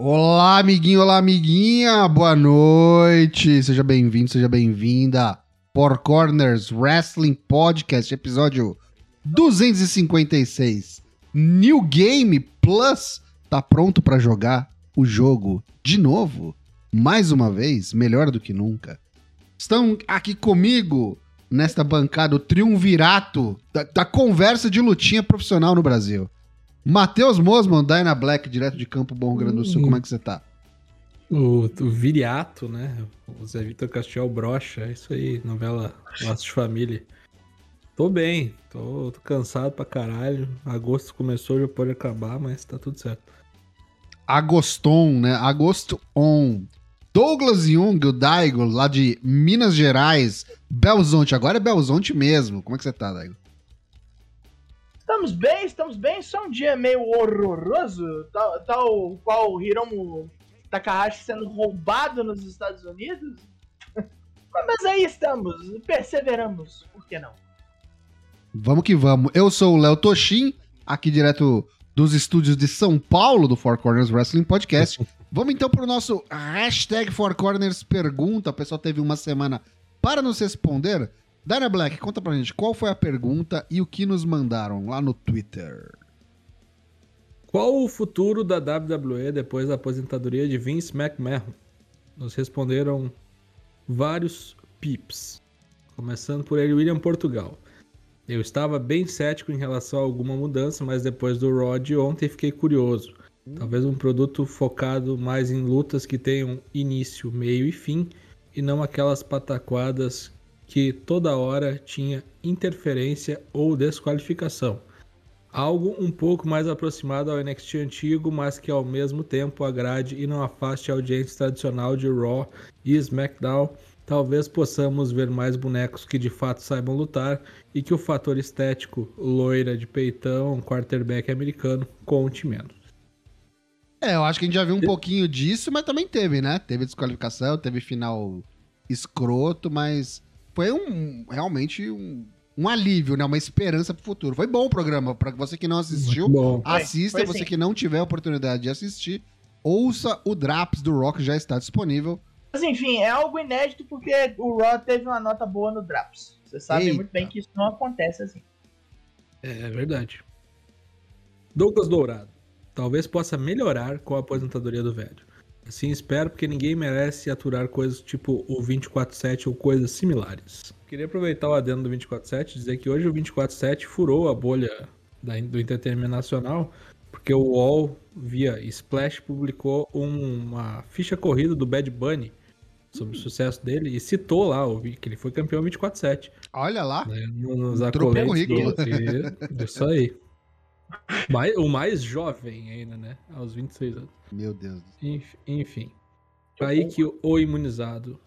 Olá, amiguinho, olá, amiguinha, boa noite, seja bem-vindo, seja bem-vinda. Por Corners Wrestling Podcast, episódio 256. New Game Plus tá pronto para jogar o jogo de novo, mais uma vez, melhor do que nunca. Estão aqui comigo nesta bancada o triunvirato da, da conversa de lutinha profissional no Brasil. Matheus Mosman, Dyna Black, direto de Campo Bom Grande do Sul, como é que você tá? O, o Viriato, né? O Zé Vitor Castiel Brocha, é isso aí, novela Laços de Família. Tô bem, tô, tô, cansado pra caralho. Agosto começou, já pode acabar, mas tá tudo certo. Agoston, né? Agosto on. Douglas Jung, o Daigo, lá de Minas Gerais, Belzonte. Agora é Belzonte mesmo. Como é que você tá, Daigo? Estamos bem, estamos bem. Só um dia meio horroroso, tal, tal qual o Hiromu Takahashi sendo roubado nos Estados Unidos. Mas aí estamos, perseveramos, por que não? Vamos que vamos. Eu sou o Léo Toshin, aqui direto dos estúdios de São Paulo do Four Corners Wrestling Podcast. vamos então para o nosso hashtag Four Corners Pergunta. O pessoal teve uma semana para nos responder. Dana Black, conta pra gente qual foi a pergunta e o que nos mandaram lá no Twitter. Qual o futuro da WWE depois da aposentadoria de Vince McMahon? Nos responderam vários pips, começando por ele, William Portugal. Eu estava bem cético em relação a alguma mudança, mas depois do de ontem fiquei curioso. Talvez um produto focado mais em lutas que tenham início, meio e fim, e não aquelas pataquadas que toda hora tinha interferência ou desqualificação. Algo um pouco mais aproximado ao NXT antigo, mas que ao mesmo tempo agrade e não afaste a audiência tradicional de Raw e SmackDown. Talvez possamos ver mais bonecos que de fato saibam lutar e que o fator estético, loira de peitão, quarterback americano, conte menos. É, eu acho que a gente já viu um pouquinho disso, mas também teve, né? Teve desqualificação, teve final escroto, mas foi um realmente um, um alívio, né? Uma esperança pro futuro. Foi bom o programa. Para você que não assistiu, assista. Foi, foi você que não tiver a oportunidade de assistir, ouça o Draps do Rock, já está disponível. Mas enfim, é algo inédito porque o Raw teve uma nota boa no Draps. Você sabe Eita. muito bem que isso não acontece assim. É verdade. Douglas Dourado. Talvez possa melhorar com a aposentadoria do velho. Assim espero, porque ninguém merece aturar coisas tipo o 24-7 ou coisas similares. Queria aproveitar o adendo do 24-7 e dizer que hoje o 24-7 furou a bolha da, do entretenimento nacional, porque o UOL, via Splash, publicou uma ficha corrida do Bad Bunny sobre o sucesso dele e citou lá que ele foi campeão 24-7. Olha lá! Né, nos acoletes do, Isso aí. Mais, o mais jovem ainda, né? Aos 26 anos. Meu Deus. Enfim. Kaique, o imunizado.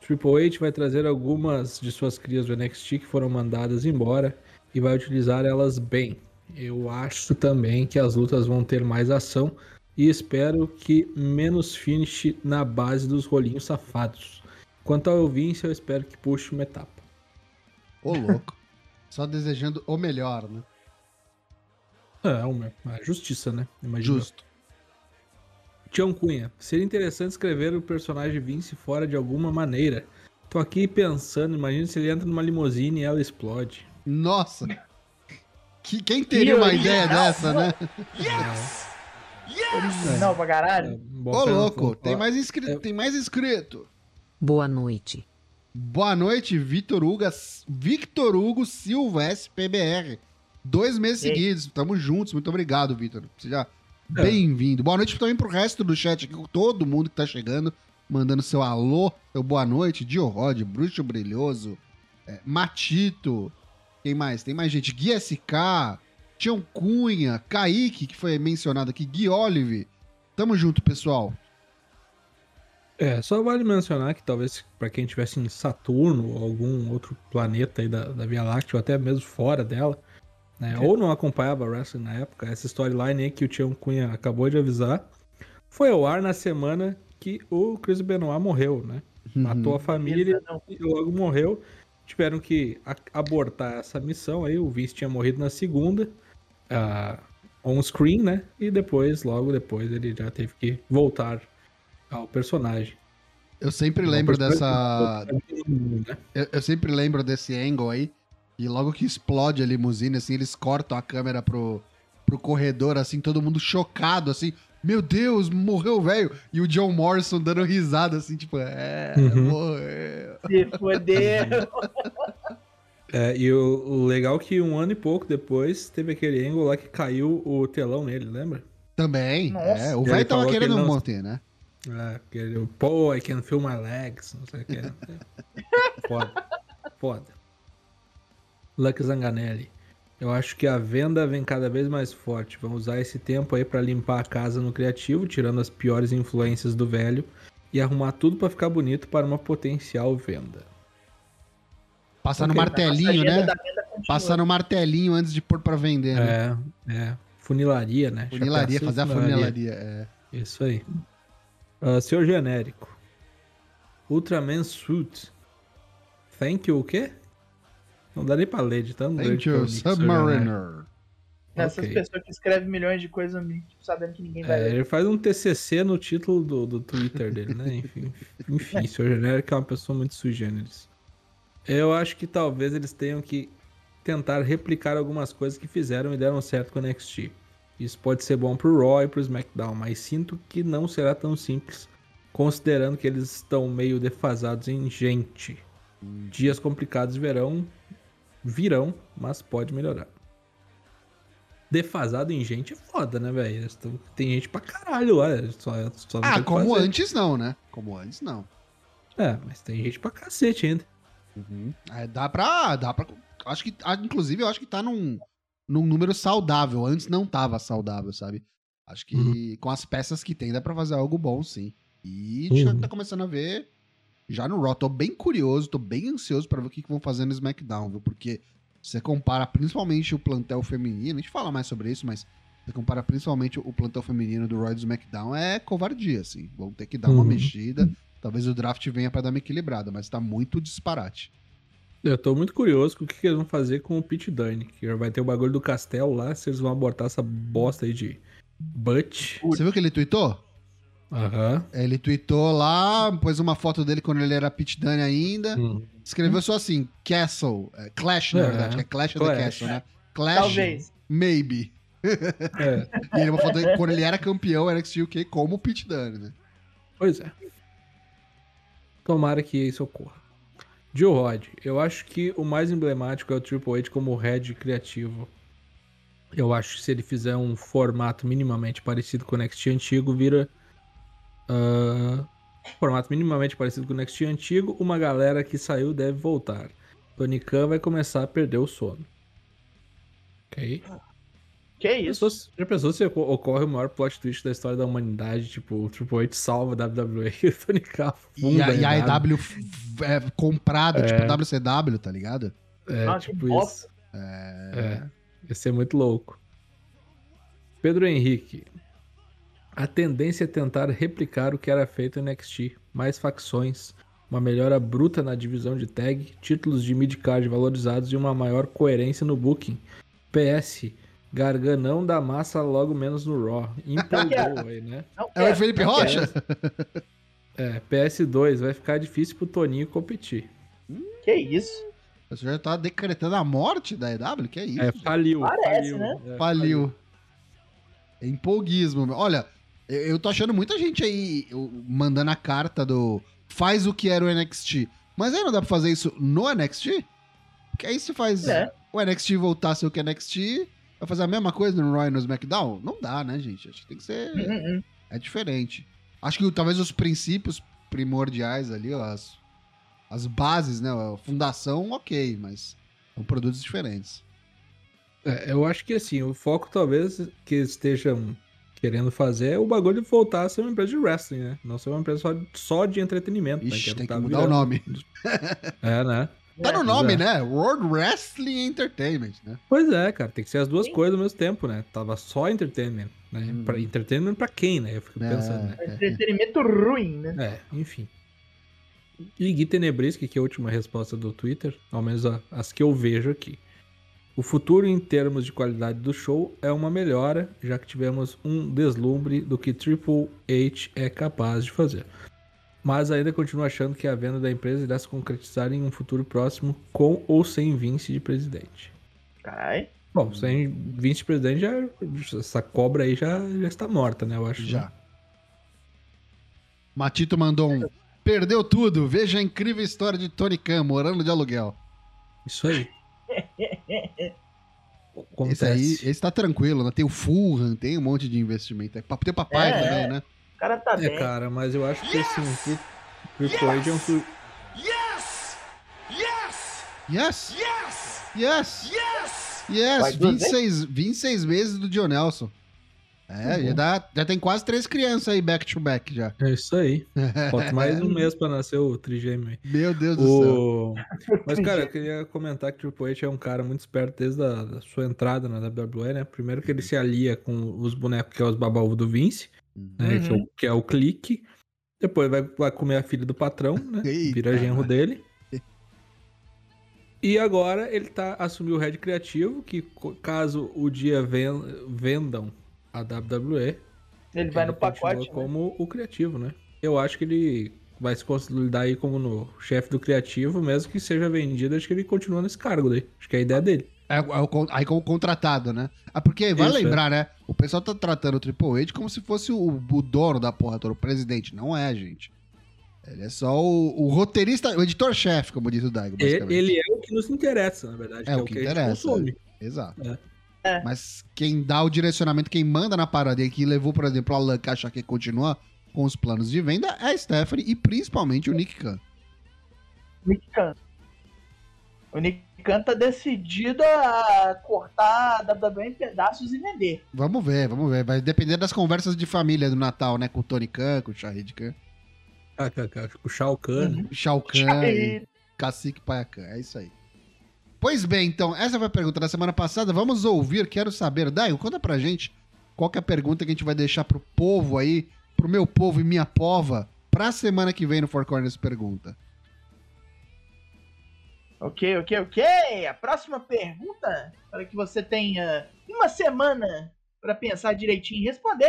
Triple H vai trazer algumas de suas crias do NXT que foram mandadas embora e vai utilizar elas bem. Eu acho também que as lutas vão ter mais ação e espero que menos finish na base dos rolinhos safados. Quanto ao Vince, eu espero que puxe uma etapa. Ô, louco. Só desejando o melhor, né? É, uma, uma justiça, né? Imagina. Justo. Tião Cunha, seria interessante escrever o personagem Vince fora de alguma maneira. Tô aqui pensando, imagina se ele entra numa limusine e ela explode. Nossa! Que, quem teria uma ideia dessa, né? Yes! Yes! Não, pra caralho. É, Ô, louco, tem mais, inscrito, é... tem mais inscrito. Boa noite. Boa noite, Vitor Hugo, Victor Hugo Silva, SPBR. Dois meses Ei. seguidos, tamo juntos. Muito obrigado, Vitor. Seja é. bem-vindo. Boa noite também pro resto do chat aqui, todo mundo que tá chegando, mandando seu alô, seu boa noite. Dio Rod, Bruxo Brilhoso, é, Matito. Quem mais? Tem mais gente. Gui SK, Tião Cunha, Kaique, que foi mencionado aqui, Gui Olive. Tamo junto, pessoal. É, só vale mencionar que talvez para quem estivesse em Saturno ou algum outro planeta aí da, da Via Láctea, ou até mesmo fora dela, né? É. Ou não acompanhava wrestling na época, essa storyline aí que o Tião Cunha acabou de avisar, foi ao ar na semana que o Chris Benoit morreu, né? Uhum. Matou a família e logo morreu. Tiveram que abortar essa missão aí. O Vince tinha morrido na segunda. Ah, on-screen, né? E depois, logo depois, ele já teve que voltar ao personagem. Eu sempre lembro dessa. né? Eu, eu sempre lembro desse angle aí. E logo que explode a limusine, assim, eles cortam a câmera pro, pro corredor, assim, todo mundo chocado, assim. Meu Deus, morreu o velho. E o John Morrison dando risada, assim, tipo, é, Uhum. morreu. Se foder. É, e o, o legal é que um ano e pouco depois teve aquele ângulo lá que caiu o telão nele, lembra? Também, Nossa. é. O velho tava que querendo ele não- manter, né? É, aquele, pô, I can feel my legs, não sei o que. Foda. Foda. Luck Zanganelli. Eu acho que a venda vem cada vez mais forte. Vamos usar esse tempo aí pra limpar a casa no criativo, tirando as piores influências do velho e arrumar tudo pra ficar bonito para uma potencial venda. Passar no Ok. martelinho, né? Passar no martelinho antes de pôr pra vender, né? É, é. Funilaria, né? Funilaria, fazer a funilaria. É. Isso aí. Ah, senhor genérico. Ultraman Suit. Thank you o quê? Não dá nem pra ler de tão grande é. Submariner. Essas Ok. pessoas que escrevem milhões de coisas tipo, sabendo que ninguém vai É, ler. ele faz um TCC no título do, do Twitter dele, né? Enfim, enfim, o senhor genérico é uma pessoa muito sui generis. Eu acho que talvez eles tenham que tentar replicar algumas coisas que fizeram e deram certo com o NXT. Isso pode ser bom pro Raw e pro SmackDown, mas sinto que não será tão simples, considerando que eles estão meio defasados em gente. Dias complicados virão, virão, mas pode melhorar. Defasado em gente é foda, né, velho? Tem gente pra caralho lá. Só, só Ah, como fazer. antes não, né? Como antes não. É, mas tem gente pra cacete ainda. É, dá pra. Dá pra. Acho que. ah, Inclusive, eu acho que tá num, num número saudável. Antes não tava saudável, sabe? Acho que Uhum. com as peças que tem, dá pra fazer algo bom, sim. E Uhum. tá começando a ver já no Raw. Tô bem curioso, tô bem ansioso pra ver o que, que vão fazer no SmackDown, viu? Porque você compara principalmente o plantel feminino, a gente fala mais sobre isso, mas você compara principalmente o plantel feminino do Raw e do SmackDown, é covardia, assim. Vão ter que dar uma Uhum. mexida. Talvez o draft venha pra dar uma equilibrada, mas tá muito disparate. Eu tô muito curioso com o que, que eles vão fazer com o Pete Dunne. Que vai ter o bagulho do castelo lá, se eles vão abortar essa bosta aí de Butch. Você viu que ele tweetou? Aham. Ele tweetou lá, pôs uma foto dele quando ele era Pit Dunne ainda. Hum. Escreveu só assim, Castle. é, Clash, na É, verdade, é Clash of the Clash. Castle, né? Clash, Talvez. maybe. É, E ele uma foto dele quando ele era campeão NXT UK como Pit Dunne, né? pois é. Tomara que isso ocorra. Joe Rod, eu acho que o mais emblemático é o Triple H como head criativo. Eu acho que se ele fizer um formato minimamente parecido com o NXT antigo, vira. Ah, formato minimamente parecido com o NXT antigo, uma galera que saiu deve voltar. Tony Khan vai começar a perder o sono. Ok? Que isso? Pensou- já pensou se oco- ocorre o maior plot twist da história da humanidade? Tipo, o Triple H salva a WWE e o Tony Khan E funda a, e a EW. EW é comprada, tipo WCW, tá ligado? É, Nossa, que tipo isso. É. Ia ser muito louco. Pedro Henrique. A tendência é tentar replicar o que era feito no NXT. Mais facções, uma melhora bruta na divisão de tag, títulos de mid-card valorizados e uma maior coerência no booking. PS. Garganão da massa logo menos no Raw. Empolgou aí, né? É o quero, Felipe Rocha? É, PS2. Vai ficar difícil pro Toninho competir. Que isso? Você já tá decretando a morte da EW? Que é isso? É, faliu. Parece, faliu, né? É, Faliu. É empolguismo. Olha, eu, eu tô achando muita gente aí eu, mandando a carta do faz o que era o NXT. Mas aí não dá pra fazer isso no NXT? Porque aí se faz É. o NXT voltar a ser o que é NXT, vai fazer a mesma coisa no Raw e no SmackDown? Não dá, né, gente? Acho que tem que ser... Hum, hum, hum. É diferente. Acho que talvez os princípios primordiais ali, ó, as, as bases, né? A fundação, ok, mas são produtos diferentes. É, eu acho que assim, o foco talvez que eles estejam querendo fazer é o bagulho de voltar a ser uma empresa de wrestling, né? Não ser uma empresa só, só de entretenimento. né? Ixi, é o tem que tá mudar o virando. nome. É, né? Tá no É, nome, exato. né? World Wrestling Entertainment, né? Pois é, cara, tem que ser as duas Sim. coisas ao mesmo tempo, né? Tava só entertainment, né? Hum. Pra, entertainment pra quem, né? Eu fico É. pensando, né? Entretenimento ruim, né? É, enfim. E Gui Tenebrisky, que é a última resposta do Twitter, ao menos a- as que eu vejo aqui. O futuro em termos de qualidade do show é uma melhora, já que tivemos um deslumbre do que Triple H é capaz de fazer. Mas ainda continuo achando que a venda da empresa irá se concretizar em um futuro próximo com ou sem Vince de presidente. Cai. Bom, sem Vince de presidente, já, essa cobra aí já, já está morta, né? Eu acho. Já. né? Matito mandou um. Perdeu tudo. Veja a incrível história de Tony Khan morando de aluguel. Isso aí. Acontece. Esse aí, esse tá tranquilo, né? Tem o Fulham, tem um monte de investimento. Tem o papai É, também, é. né? O cara tá É, bem. cara, mas eu acho que assim, o Triple H é um. su- Yes! Yes! Yes! Yes! Yes! Yes! Yes! Vai duas 26, 26 meses do John Nelson. É, já, dá, já tem quase três crianças aí back to back já. É isso aí. Falta mais um mês pra nascer o trigêmeo aí. Meu Deus do céu. O... Mas, cara, eu queria comentar que o Triple H é um cara muito esperto desde a da sua entrada na WWE, né? Primeiro que ele se alia com os bonecos que é os babaúvos do Vince, né? Que, é Uhum. o, que é o clique. Depois vai, vai comer a filha do patrão, né? Eita, Vira genro dele. E agora ele tá assumiu o head criativo, que caso o dia ven- vendam a WWE, Ele vai no pacote. né? como o criativo, né? Eu acho que ele vai se consolidar aí como no chefe do criativo, mesmo que seja vendido, acho que ele continua nesse cargo daí. Acho que é a ideia dele. É, é aí como contratado, né? Ah, porque vai Isso, lembrar, né? O pessoal tá tratando o Triple H como se fosse o, o dono da porra toda, o presidente. Não é, gente. Ele é só o, o roteirista, o editor-chefe, como diz o Daigo, basicamente. Ele é o que nos interessa, na verdade. É que o que a gente interessa, consome. Exato. É. É. Mas quem dá o direcionamento, quem manda na parada e que levou, por exemplo, a Alan achar que continua com os planos de venda é a Stephanie e principalmente o Nick Khan. Nick Khan. O Nick Khan tá decidido a cortar a WWE em pedaços e vender. Vamos ver, vamos ver. Vai depender das conversas de família do Natal, né? Com o Tony Khan, com o Shahid Khan, KKK, O Shao Kahn. né? Shao Kahn e Cacique Paia Khan. É isso aí. Pois bem, então, essa foi a pergunta da semana passada. Vamos ouvir, quero saber. Daigo, conta pra gente qual é a pergunta que a gente vai deixar pro povo aí, pro meu povo e minha pova, pra semana que vem no Four Corners Pergunta. Ok, ok, ok. A próxima pergunta, para que você tenha uma semana para pensar direitinho e responder,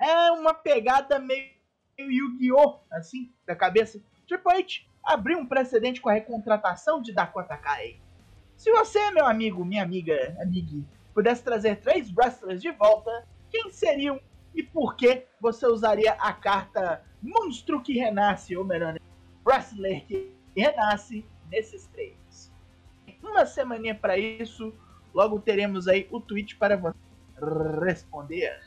é uma pegada meio Yu-Gi-Oh! assim, da cabeça. Triple H abriu um precedente com a recontratação de Dakota Kai. Se você, meu amigo, minha amiga, amigue, pudesse trazer três wrestlers de volta, quem seriam e por que você usaria a carta Monstro que Renasce, ou melhor, Wrestler que Renasce, nesses três? Uma semaninha para isso, logo teremos aí o tweet para você responder.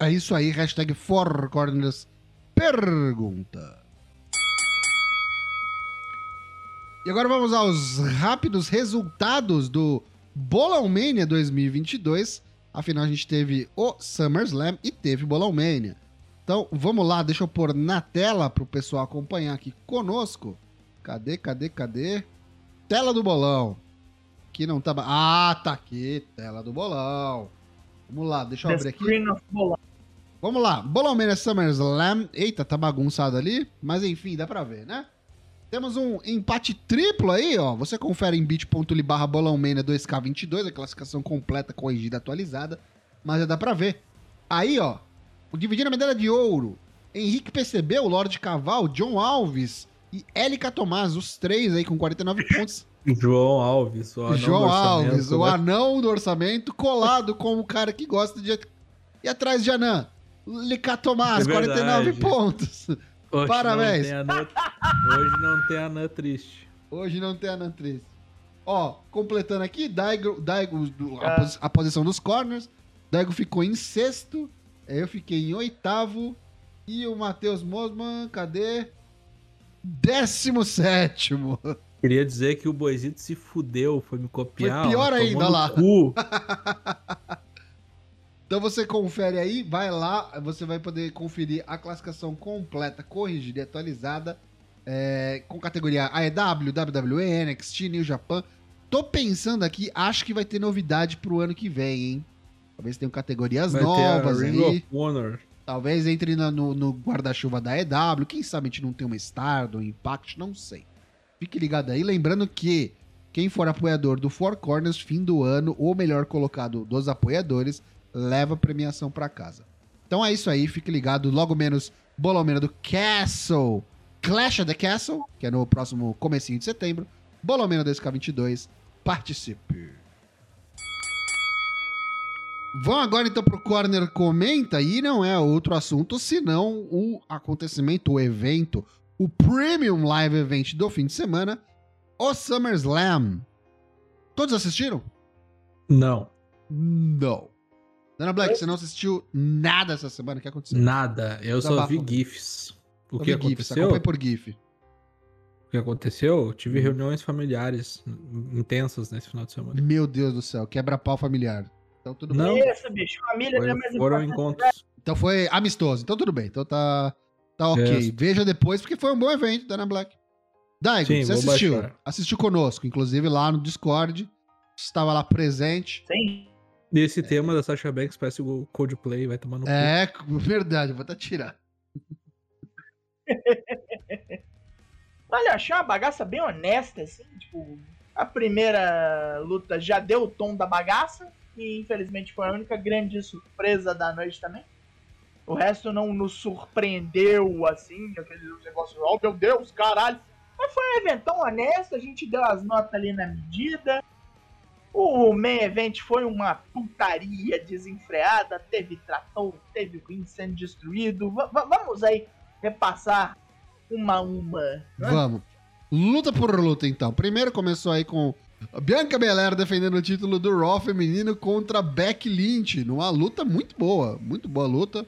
É isso aí, hashtag Four Corners Pergunta. E agora vamos aos rápidos resultados do Bolão Mania 2022. Afinal, a gente teve o SummerSlam e teve Bolão Mania. Então, vamos lá, deixa eu pôr na tela pro pessoal acompanhar aqui conosco. Cadê, cadê, cadê? Tela do bolão. Que não tá. Ah, tá aqui, tela do bolão. Vamos lá, deixa eu The abrir aqui. Vamos lá, Bolão Mania SummerSlam. Eita, tá bagunçado ali, mas enfim, dá pra ver, né? Temos um empate triplo aí, ó. Você confere em bit.ly barra Bolão Mania 2K22, a classificação completa, corrigida, atualizada. Mas já dá pra ver. Aí, ó, o dividindo a medalha de ouro. Henrique PCB, o Lorde Caval, John Alves e Élica Tomás, os três aí com 49 pontos. João Alves. O anão João Alves, o né? anão do orçamento, colado com o cara que gosta de. E atrás de Anã, Lica Tomás, É 49 verdade. pontos. Hoje Parabéns. Não Anã... Hoje não tem Anã triste. Hoje não tem Anã triste. Ó, completando aqui, Daigo, Daigo do- a, Ah. posi- a posição dos corners. Daigo ficou em sexto. Eu fiquei em oitavo. E o Matheus Mosman, cadê? Décimo sétimo. Queria dizer que o Boizito se fudeu, foi me copiar. Foi pior ó, ainda, lá. Então você confere aí, vai lá, você vai poder conferir a classificação completa, corrigida e atualizada, é, com categoria AEW, WWE, NXT, New Japan. Tô pensando aqui, acho que vai ter novidade pro ano que vem, hein? Talvez tenham categorias Vai ter a novas Ring aí. of Honor. Talvez entre no, no guarda-chuva da EW. Quem sabe a gente não tem uma Stardom, um Impact, não sei. Fique ligado aí. Lembrando que Quem for apoiador do Four Corners, fim do ano, ou melhor colocado dos apoiadores, leva a premiação pra casa. Então é isso aí, fique ligado. Logo menos, Bolomena do Castle, Clash of the Castle, que é no próximo comecinho de setembro. Bolomena 2K22, participe. Vamos agora então pro Corner Comenta, e não é outro assunto senão o acontecimento, o evento, o Premium Live Event do fim de semana, o SummerSlam. Todos assistiram? Não. Não. Dana Black, você não assistiu nada essa semana? O que aconteceu? Nada. Eu só Desabafa. vi GIFs. O que GIFs, aconteceu? acompanha por GIF. O que aconteceu? Eu tive Uhum. reuniões familiares intensas nesse final de semana. Meu Deus do céu, quebra-pau familiar. Então tudo Não. bem. Isso, bicho. Família não é mais foram encontros. Então foi amistoso. Então tudo bem. Então tá, tá ok. Yes. Veja depois, porque foi um bom evento, Dana Black. Daigo, Sim, você assistiu. baixar. Assistiu conosco, inclusive lá no Discord. Estava lá presente. Sim. E esse tema da Sasha Banks parece o Coldplay, vai tomar no cu. É, verdade, vou até tirar. Olha, achei uma bagaça bem honesta, assim. Tipo, a primeira luta já deu o tom da bagaça. E infelizmente foi a única grande surpresa da noite também. O resto não nos surpreendeu, assim, aquele negócio, oh meu Deus, caralho. Mas foi um eventão honesto, a gente deu as notas ali na medida. O main event foi uma putaria desenfreada, teve trator, teve ring sendo destruído. Va- vamos aí repassar uma a uma. né? Vamos. Luta por luta, então. Primeiro começou aí com Bianca Belair defendendo o título do Raw feminino contra Becky Lynch. Numa luta muito boa. Muito boa luta.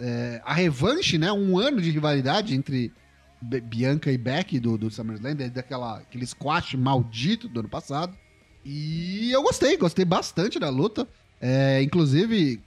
É, a revanche, né? Um ano de rivalidade entre Bianca e Becky do, do SummerSlam, aquele squash maldito do ano passado. E eu gostei, gostei bastante da luta. É, inclusive,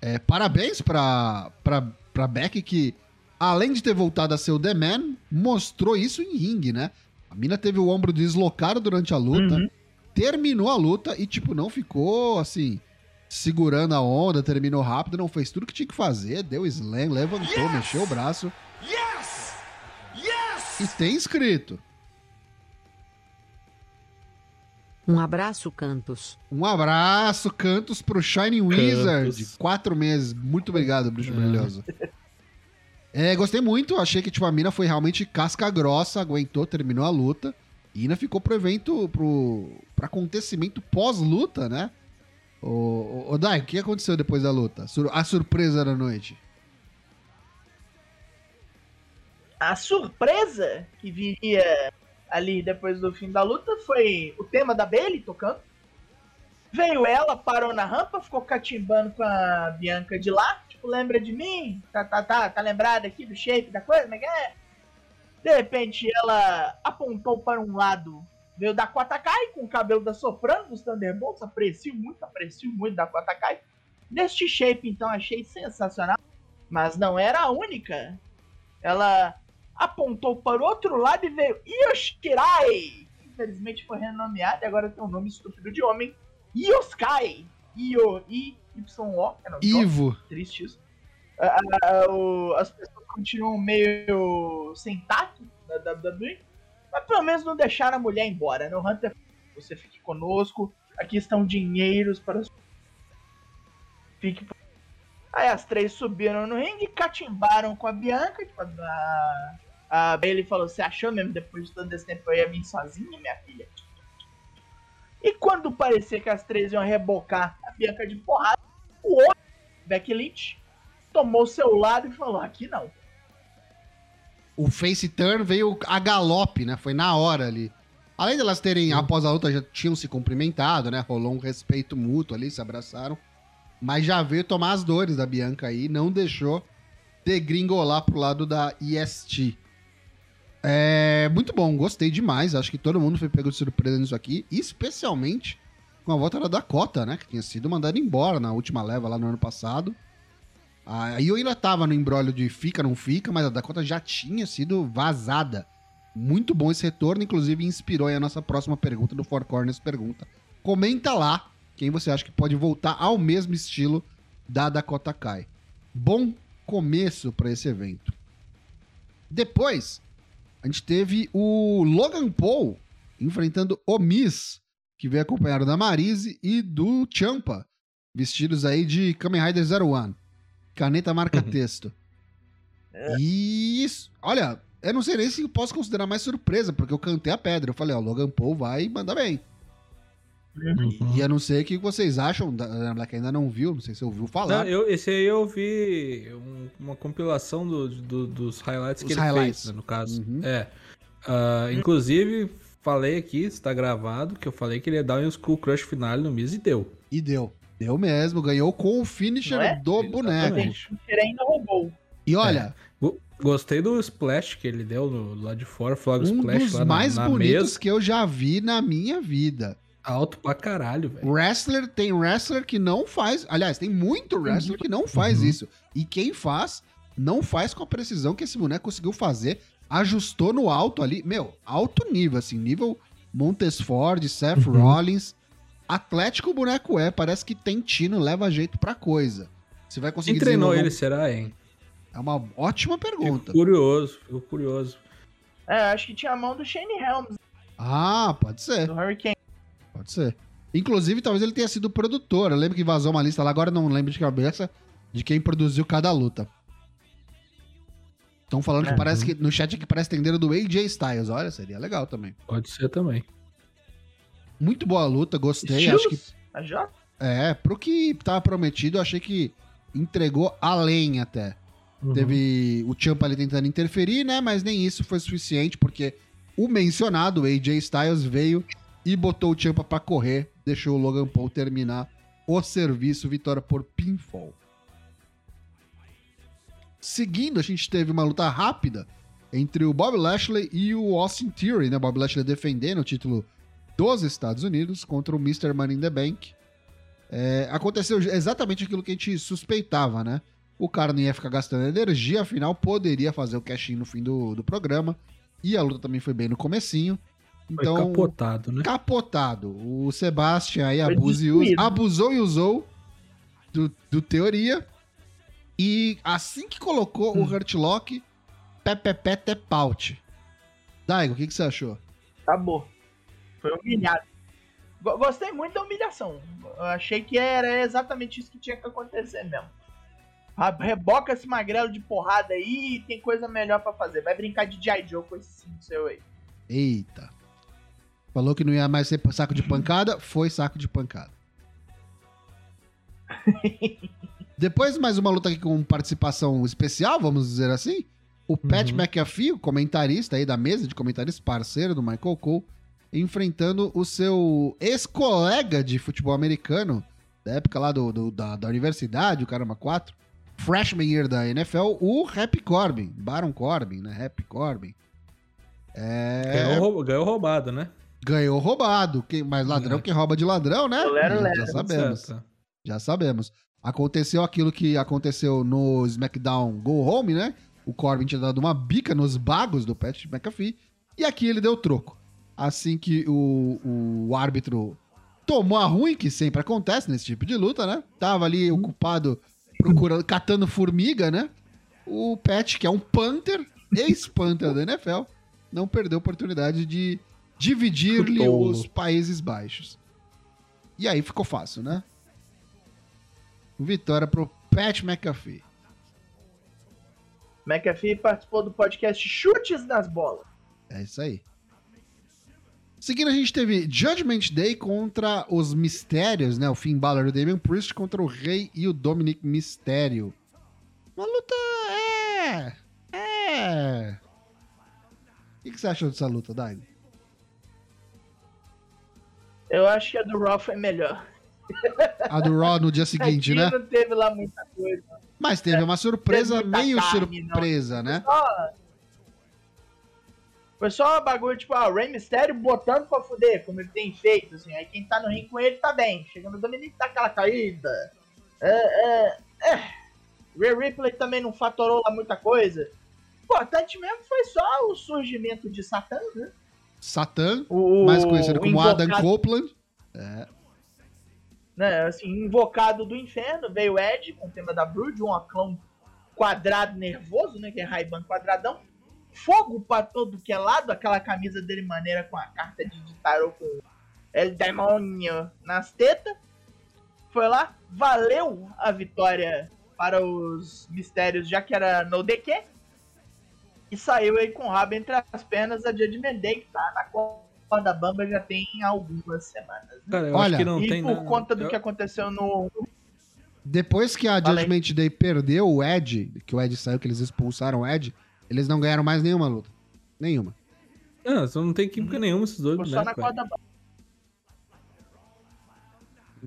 é, parabéns pra, pra, pra Becky que além de ter voltado a ser o The Man, mostrou isso em ringue, né? A mina teve o ombro deslocado durante a luta, Uhum. terminou a luta e, tipo, não ficou, assim, segurando a onda, terminou rápido, não fez tudo que tinha que fazer, deu slam, levantou, Yes! mexeu o braço Yes! Yes! e tem escrito. Um abraço, Cantos. Um abraço, cantos pro Shining Wizard. Quatro meses. Muito obrigado, bruxo É. brilhoso. É, gostei muito. Achei que tipo, a mina foi realmente casca grossa, aguentou, terminou a luta. E ainda ficou pro evento, pro, pro acontecimento pós-luta, né? Ô, ô, ô Dai, o que aconteceu depois da luta? Sur- A surpresa da noite. A surpresa que viria ali depois do fim da luta foi o tema da Bailey tocando. Veio ela, parou na rampa, ficou catimbando com a Bianca de lá. Tipo, lembra de mim? Tá, tá, tá, tá lembrada aqui do shape da coisa? Como é é? De repente ela apontou para um lado, veio da Kai com o cabelo da soprano dos Thunderbolts. Aprecio muito, aprecio muito da Kai. Neste shape, então, achei sensacional. Mas não era a única. Ela apontou para o outro lado e veio Yoshirai. Infelizmente foi renomeado e agora tem um nome estúpido de homem. Yoskai. I-O, I-Y-O. É nome de homem, Ivo. triste isso. Ah, ah, o- as pessoas continuam meio sem tato na WWE. Mas pelo menos não deixaram a mulher embora, né? O Hunter, você fique conosco. Aqui estão dinheiros para. Fique. Aí as três subiram no ringue, catimbaram com a Bianca. Tipo, a, a Bailey falou: Você achou mesmo depois de todo esse tempo eu ia vir sozinha, minha filha? E quando parecia que as três iam rebocar a Bianca de porrada, o outro, Becky Lynch, tomou seu lado e falou: Aqui não. O face turn veio a galope, né? Foi na hora ali. Além delas terem, após a luta, já tinham se cumprimentado, né? Rolou um respeito mútuo ali, se abraçaram. Mas já veio tomar as dores da Bianca aí, não deixou degringolar pro lado da EST. É muito bom, gostei demais. Acho que todo mundo foi pego de surpresa nisso aqui, especialmente com a volta da Dakota, né? Que tinha sido mandada embora na última leva lá no ano passado. Aí eu ainda tava no embrólio de fica, não fica, mas a Dakota já tinha sido vazada. Muito bom esse retorno, inclusive inspirou a nossa próxima pergunta do Four Corners Pergunta. Comenta lá quem você acha que pode voltar ao mesmo estilo da Dakota Kai. Bom começo para esse evento. Depois, a gente teve o Logan Paul enfrentando o Miss, que veio acompanhado da Marise e do Champa, vestidos aí de Kamen Rider Zero One. Caneta marca texto. E isso, olha, eu não sei nem se eu posso considerar mais surpresa, porque eu cantei a pedra. Eu falei, ó, Logan Paul vai mandar bem. Uhum. E eu não sei o que vocês acham, da Black ainda não viu, não sei se ouviu falar. Não, eu, esse aí eu vi um- uma compilação do- do- dos highlights que Os ele highlights. fez, né, no caso. Uhum. É. Ah, inclusive, falei aqui, está gravado, que eu falei que ele ia dar um Skull Crush final no Miz e deu. E deu. Deu mesmo, ganhou com o finisher é? do boneco. Exatamente. Ele ainda roubou. E olha, Go- Gostei do splash que ele deu no, lá de fora, Frog um Splash dos lá na- mais na, bonitos mesa. que eu já vi na minha vida. Alto pra caralho, velho. Wrestler, tem wrestler que não faz. Aliás, tem muito wrestler que não faz Uhum. isso. E quem faz, não faz com a precisão que esse boneco conseguiu fazer. Ajustou no alto ali. Meu, alto nível, assim. Nível Montesford, Seth Uhum. Rollins. Atlético o boneco é. Parece que tem tino, leva jeito pra coisa. Você vai conseguir Quem treinou ele, um- será, hein? É uma ótima Fico pergunta. curioso, fico curioso. É, acho que tinha a mão do Shane Helms, Ah, pode ser. do Hurricane. Pode ser. Inclusive, talvez ele tenha sido produtor. Eu lembro que vazou uma lista lá, agora não lembro de cabeça de quem produziu cada luta. Estão falando que É. parece que no chat aqui parece tendeiro do AJ Styles. Olha, seria legal também. Pode ser também. Muito boa luta, gostei. Estilos? Acho que é, pro que tava prometido, eu achei que entregou além até. Uhum. Teve o Champa ali tentando interferir, né? Mas nem isso foi suficiente, porque o mencionado, o AJ Styles, veio e botou o Champa pra correr, deixou o Logan Paul terminar o serviço, vitória por pinfall. Seguindo, a gente teve uma luta rápida entre o Bob Lashley e o Austin Theory, né? Bob Lashley defendendo o título dos Estados Unidos contra o Mr. Money in the Bank. É, aconteceu exatamente aquilo que a gente suspeitava, né? O cara não ia ficar gastando energia, afinal poderia fazer o cash-in no fim do, do programa. E a luta também foi bem no comecinho. Foi Então, capotado, né? capotado. O Sebastian aí Foi abusa e usa, abusou e usou do, do teoria. E assim que colocou Hum. o Hurt Lock, pé, tepaute. Daigo, o que, que você achou? Acabou. Foi humilhado. Go- Gostei muito da humilhação. Eu achei que era exatamente isso que tinha que acontecer mesmo. Reboca esse magrelo de porrada aí e tem coisa melhor pra fazer. Vai brincar de G.I. Joe com esse sim seu aí. Eita. Falou que não ia mais ser saco de pancada, foi saco de pancada. Depois, mais uma luta aqui com participação especial, vamos dizer assim. O Pat Uhum. McAfee, o comentarista aí da mesa de comentaristas, parceiro do Michael Cole, enfrentando o seu ex-colega de futebol americano, da época lá do, do- da, da universidade, o Caramba 4, freshman year da NFL, o Happy Corbin, Baron Corbin, né? Happy Corbin. É... Ganhou, ganhou roubado, né? Ganhou roubado. Quem, mas ladrão É. que rouba de ladrão, né? Lero, já, lero. já sabemos. Certo. Já sabemos. Aconteceu aquilo que aconteceu no SmackDown Go Home, né? O Corbin tinha dado uma bica nos bagos do Pat McAfee. E aqui ele deu troco. Assim que o, o árbitro tomou a ruim, que sempre acontece nesse tipo de luta, né? Tava ali ocupado procurando, catando formiga, né? O Pat, que é um Panther, ex-Panther da NFL, não perdeu a oportunidade de dividir-lhe os Países Baixos. E aí ficou fácil, né? Vitória pro Pat McAfee. McAfee participou do podcast Chutes nas Bolas. É isso aí. Seguindo, a gente teve Judgment Day contra os Mistérios, né? O Finn Balor e o Damian Priest contra o Rei e o Dominic Mistério. Uma luta. É. É. O que, que você achou dessa luta, Daigo? Eu acho que a do Raw foi melhor. A do Raw no dia seguinte, né? não teve lá muita coisa. Mas teve uma surpresa, Teve meio carne, surpresa, né? Só... Foi só bagulho, tipo, ah, o Rey Mysterio botando pra fuder, como ele tem feito, assim. Aí quem tá no ringue com ele tá bem. Chegando o Dominic tá aquela caída. É, é, é. Rhea Ripley também não fatorou lá muita coisa. O importante mesmo foi só o surgimento de Satã, né? Satã, O, mais conhecido o como Adam invocado- Copeland. É. né, assim, invocado do inferno, veio Ed com o tema da Brood, um oclão quadrado nervoso, né, que é Raiban quadradão. fogo pra todo que é lado, aquela camisa dele maneira com a carta de, de tarô com El Demônio nas tetas. Foi lá, valeu a vitória para os mistérios, já que era no DQ. E saiu aí com o rabo entre as pernas a Judgment Day, que tá na corda bamba já tem algumas semanas. né? Cara, eu Olha, acho que não e tem por nada- conta do eu- que aconteceu no. Depois que a aí. Judgment Day perdeu o Ed, que o Ed saiu, que eles expulsaram o Ed, eles não ganharam mais nenhuma luta. Nenhuma. Não, só não tem química nenhuma esses dois Ficou só na bonecos. corda bamba.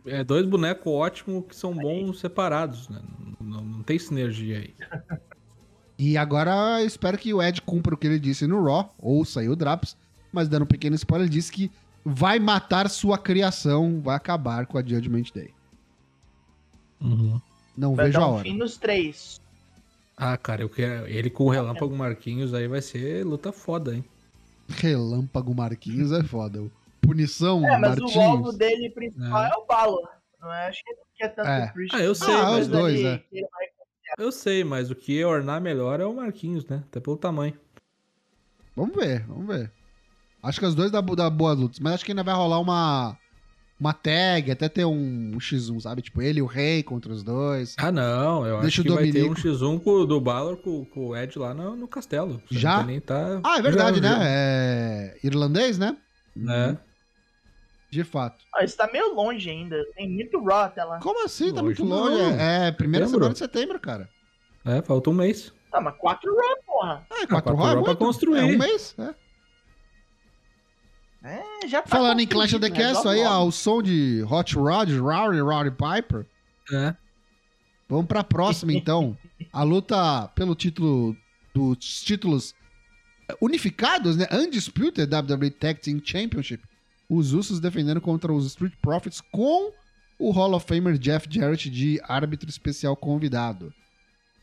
É dois bonecos ótimos que são bons separados, né? Não, não tem sinergia aí. E agora eu espero que o Ed cumpra o que ele disse no Raw, ou saiu o Draps, mas dando um pequeno spoiler, ele disse que vai matar sua criação, vai acabar com a Judgment Day. Não Vai vejo a dar um hora. fim nos três. Ah, cara, eu quero... ele com o Relâmpago Marquinhos aí vai ser luta foda, hein? Relâmpago Marquinhos é foda. Punição É, mas o alvo Martins. dele principal É. é, o Balor. Não é? Acho que ele não quer tanto É. o Priest. Ah, eu sei, Ah, mas os dois, ele- é. que ele vai- Eu sei, mas o que ornar melhor é o Marquinhos, né? Até pelo tamanho. Vamos ver, vamos ver. Acho que os dois dá, dá boas lutas, mas acho que ainda vai rolar uma uma tag, até ter um, um X1, sabe? Tipo, ele e o Rei contra os dois. Ah, não, eu Deixa acho o que vai ter um Dominico. X1 com, do Balor com, com o Ed lá no, no castelo. Você Já? tá... Ah, é verdade, Já, né? já. É irlandês, né? Né? De fato. Ah, isso tá meio longe ainda. Tem muito Raw até lá. Como assim? Tá Longe muito longe. não. É, primeira Setembro. semana de setembro, cara. É, falta um mês. Tá, mas quatro Raw, porra. É Ah, quatro quatro Raw é pra construir. É um mês, é. É, já tá Falando em Clash of the construído, Castle aí, ó, o som de Hot Rod, Rowdy, Rowdy Piper. É. Vamos pra próxima, então. A luta pelo título dos títulos unificados, né? Undisputed WWE Tag Team Championship. Os Usos defendendo contra os Street Profits com o Hall of Famer Jeff Jarrett de árbitro especial convidado.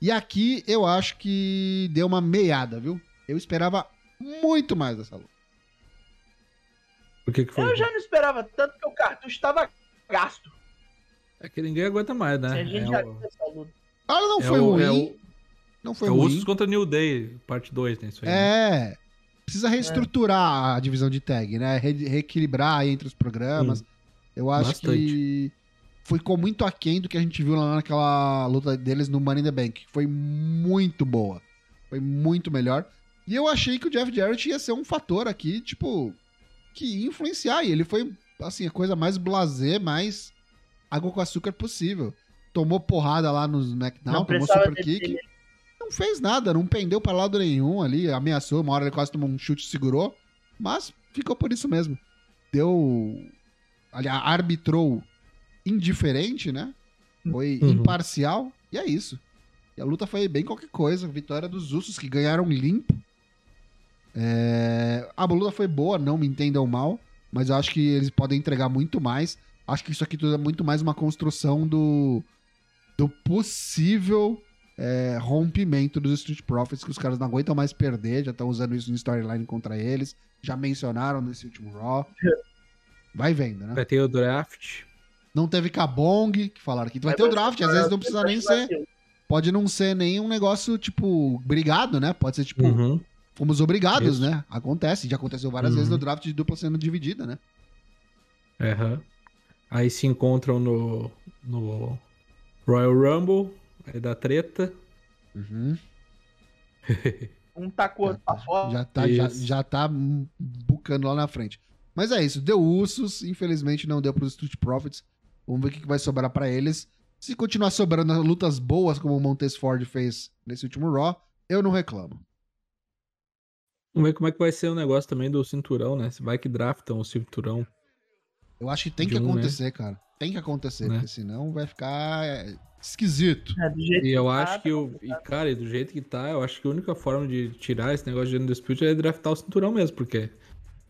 E aqui eu acho que deu uma meiada, viu? Eu esperava muito mais dessa luta. Por que que foi? Eu já não esperava tanto que o cartucho tava gasto. É que ninguém aguenta mais, Se a né? gente É já o, essa luta. Ela não é foi o- ruim. é o- não foi é o ruim. Usos contra New Day, parte 2, né? Isso aí. né? É. Precisa reestruturar a divisão de tag, né? Re- reequilibrar entre os programas. Eu acho Bastante. que ficou muito aquém do que a gente viu lá naquela luta deles no Money in the Bank. que Foi muito boa. Foi muito melhor. E eu achei que o Jeff Jarrett ia ser um fator aqui, tipo, que ia influenciar. E ele foi, assim, a coisa mais blazer, mais água com açúcar possível. Tomou porrada lá no SmackDown, tomou super kick. Não fez nada, não pendeu pra lado nenhum ali, ameaçou, uma hora ele quase tomou um chute e segurou, mas ficou por isso mesmo. Deu. Aliás, arbitrou indiferente, né? Foi Uhum. imparcial, e é isso. E a luta foi bem qualquer coisa. Vitória dos Usos, que ganharam limpo. É, A luta foi boa, não me entendam mal, mas eu acho que eles podem entregar muito mais. Acho que isso aqui tudo é muito mais uma construção do, do possível é, rompimento dos Street Profits, que os caras não aguentam mais perder, já estão usando isso no storyline contra eles, já mencionaram nesse último Raw. Vai vendo, né? Vai ter o draft. Não teve Kabong, que falaram que vai ter o draft, às vezes não precisa nem ser. Pode não ser nem um negócio, tipo, brigado, né? Pode ser, tipo, Uhum. fomos obrigados, Isso. né? Acontece, já aconteceu várias Uhum. vezes no draft de dupla sendo dividida, né? Aham. Aí se encontram no, no Royal Rumble, aí dá treta. Uhum. Um tá com o outro pra fora. Já tá, já, já tá bucando lá na frente. Mas é isso, deu Usos, infelizmente não deu pros Street Profits. Vamos ver o que vai sobrar pra eles. Se continuar sobrando lutas boas, como o Montes Ford fez nesse último Raw, eu não reclamo. Vamos ver como é que vai ser o negócio também do cinturão, né? Se vai que draftam o cinturão. Eu acho que tem que um, né? acontecer, cara. Tem que acontecer, Né? porque senão vai ficar é, esquisito. É, do jeito E eu que tá, acho tá que o. E, cara, e do jeito que tá, eu acho que a única forma de tirar esse negócio de Undisputed é draftar o cinturão mesmo, porque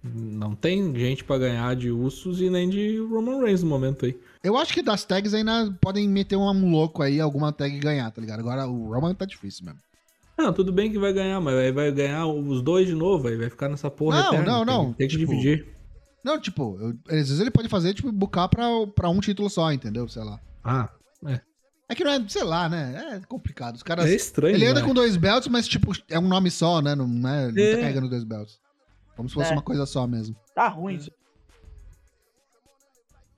não tem gente pra ganhar de Usos e nem de Roman Reigns no momento aí. Eu acho que das tags ainda podem meter um louco aí, alguma tag e ganhar, tá ligado? Agora o Roman tá difícil mesmo. Não, tudo bem que vai ganhar, mas aí vai ganhar os dois de novo, aí vai ficar nessa porra Não, eterna. não, tem- não, Tem que tipo, dividir. Não, tipo, eu- às vezes ele pode fazer, tipo, bucar pra, pra um título só, entendeu? Sei lá. Ah, é. É que não é, sei lá, né? É complicado. Os caras. É estranho. ele anda né? com dois belts, mas, tipo, é um nome só, né? Não, não é, ele não É. tá carregando dois belts. Como se fosse É. uma coisa só mesmo. Tá ruim isso.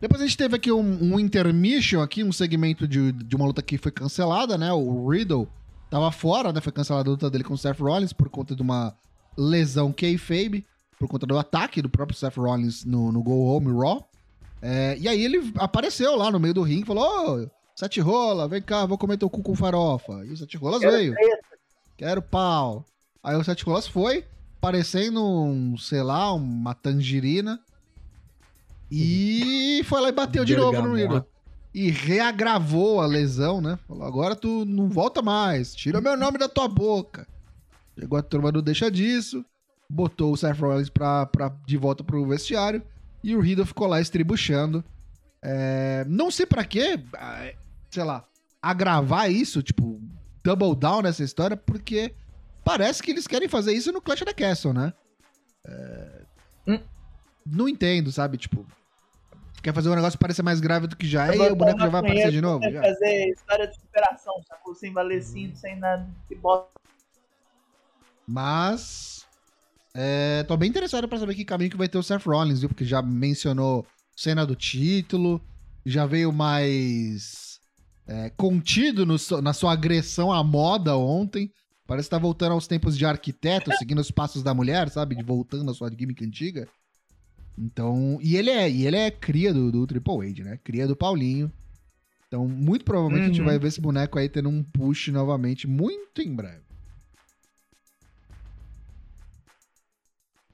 Depois a gente teve aqui um, um intermission aqui, um segmento de, de uma luta que foi cancelada, né? O Riddle tava fora, né? Foi cancelada a luta dele com o Seth Rollins por conta de uma lesão kayfabe, por conta do ataque do próprio Seth Rollins no, no Go Home Raw. É, e aí ele apareceu lá no meio do ringue e falou, ô, Sete Rola, vem cá, vou comer teu cu com farofa. E o Sete Rolas Quero veio. treta. Quero pau. Aí o Sete Rolas foi, parecendo um, sei lá, uma tangerina. E foi lá e bateu de novo no. Riddle. E reagravou a lesão, né? Falou, agora tu não volta mais. Tira meu nome da tua boca. Chegou a turma do Deixa Disso. Botou o Seth Rollins pra, pra, de volta pro vestiário. E o Riddle ficou lá estribuchando. É, não sei pra quê, ah, sei lá, agravar isso, tipo, double down nessa história, porque parece que eles querem fazer isso no Clash of the Castle, né? É, Hum. Não entendo, sabe? Tipo, quer fazer um negócio parecer mais grave do que já é e o boneco já vai aparecer de novo? quer fazer história de superação, sacou? Sem valer cinto, sem nada. Que bosta. Mas. É, tô bem interessado pra saber que caminho que vai ter o Seth Rollins, viu? Porque já mencionou cena do título, já veio mais é, contido no na sua agressão à moda ontem. Parece que tá voltando aos tempos de arquiteto, seguindo os passos da mulher, sabe? De voltando à sua gimmick antiga. Então. E ele é, e ele é cria do, do Triple H, né? Cria do Paulinho. Então, muito provavelmente a gente Uhum. vai ver esse boneco aí tendo um push novamente muito em breve.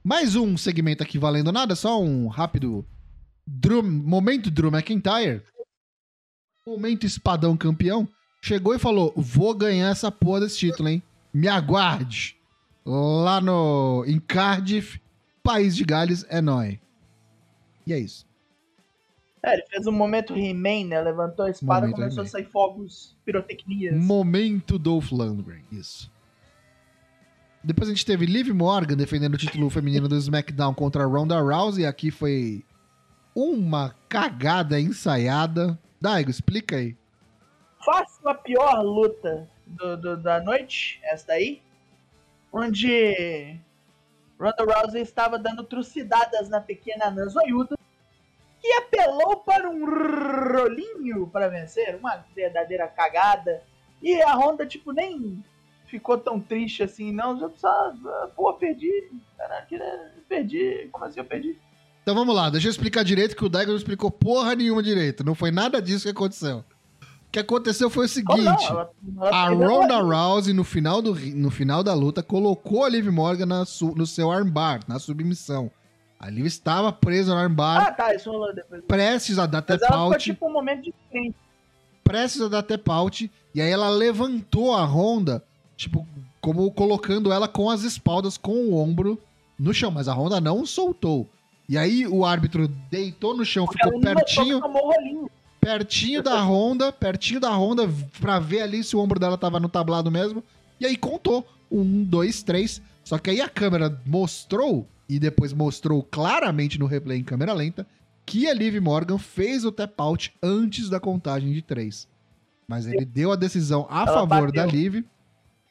Mais um segmento aqui valendo nada, só um rápido Drew, momento Drew McIntyre. Momento espadão campeão. Chegou e falou: "Vou ganhar essa porra desse título, hein? Me aguarde. Lá no em Cardiff, País de Gales é nóis." E é isso. É, ele fez um momento He-Man, né? Levantou a espada e começou a sair fogos, pirotecnias. Momento Dolph Lundgren, isso. Depois a gente teve Liv Morgan defendendo o título feminino do SmackDown contra Ronda Rousey. Aqui foi uma cagada ensaiada. Daigo, explica aí. Faço a pior luta do, do- da noite, essa daí, onde Ronda Rousey estava dando trucidadas na pequena Ana Zoiuda e apelou para um rolinho para vencer, uma verdadeira cagada. E a Honda, tipo, nem ficou tão triste assim, não. Já só, pô, perdi. Caraca, perdi. Como assim eu perdi? Então vamos lá, deixa eu explicar direito que o Daigo não explicou porra nenhuma direito. Não foi nada disso que aconteceu. O que aconteceu foi o não? seguinte. Ela- ela A Ronda. Rousey, no final, do, no final da luta, colocou a Liv Morgan na no seu armbar, na submissão. A Liv estava presa no armbar, Ah, tá, isso rolou depois. prestes a dar ela ficou tap-out, tipo um momento prestes a dar tap-out, e aí ela levantou a Honda, tipo, como colocando ela com as espaldas, com o ombro no chão, mas a Honda não soltou. E aí o árbitro deitou no chão, ficou pertinho, pertinho da Honda, pertinho da Honda, pra ver ali se o ombro dela tava no tablado mesmo. E aí contou. Um, dois, três. Só que aí a câmera mostrou, e depois mostrou claramente no replay em câmera lenta, que a Liv Morgan fez o tap out antes da contagem de três. Mas ele deu a decisão a Ela favor bateu. da Liv,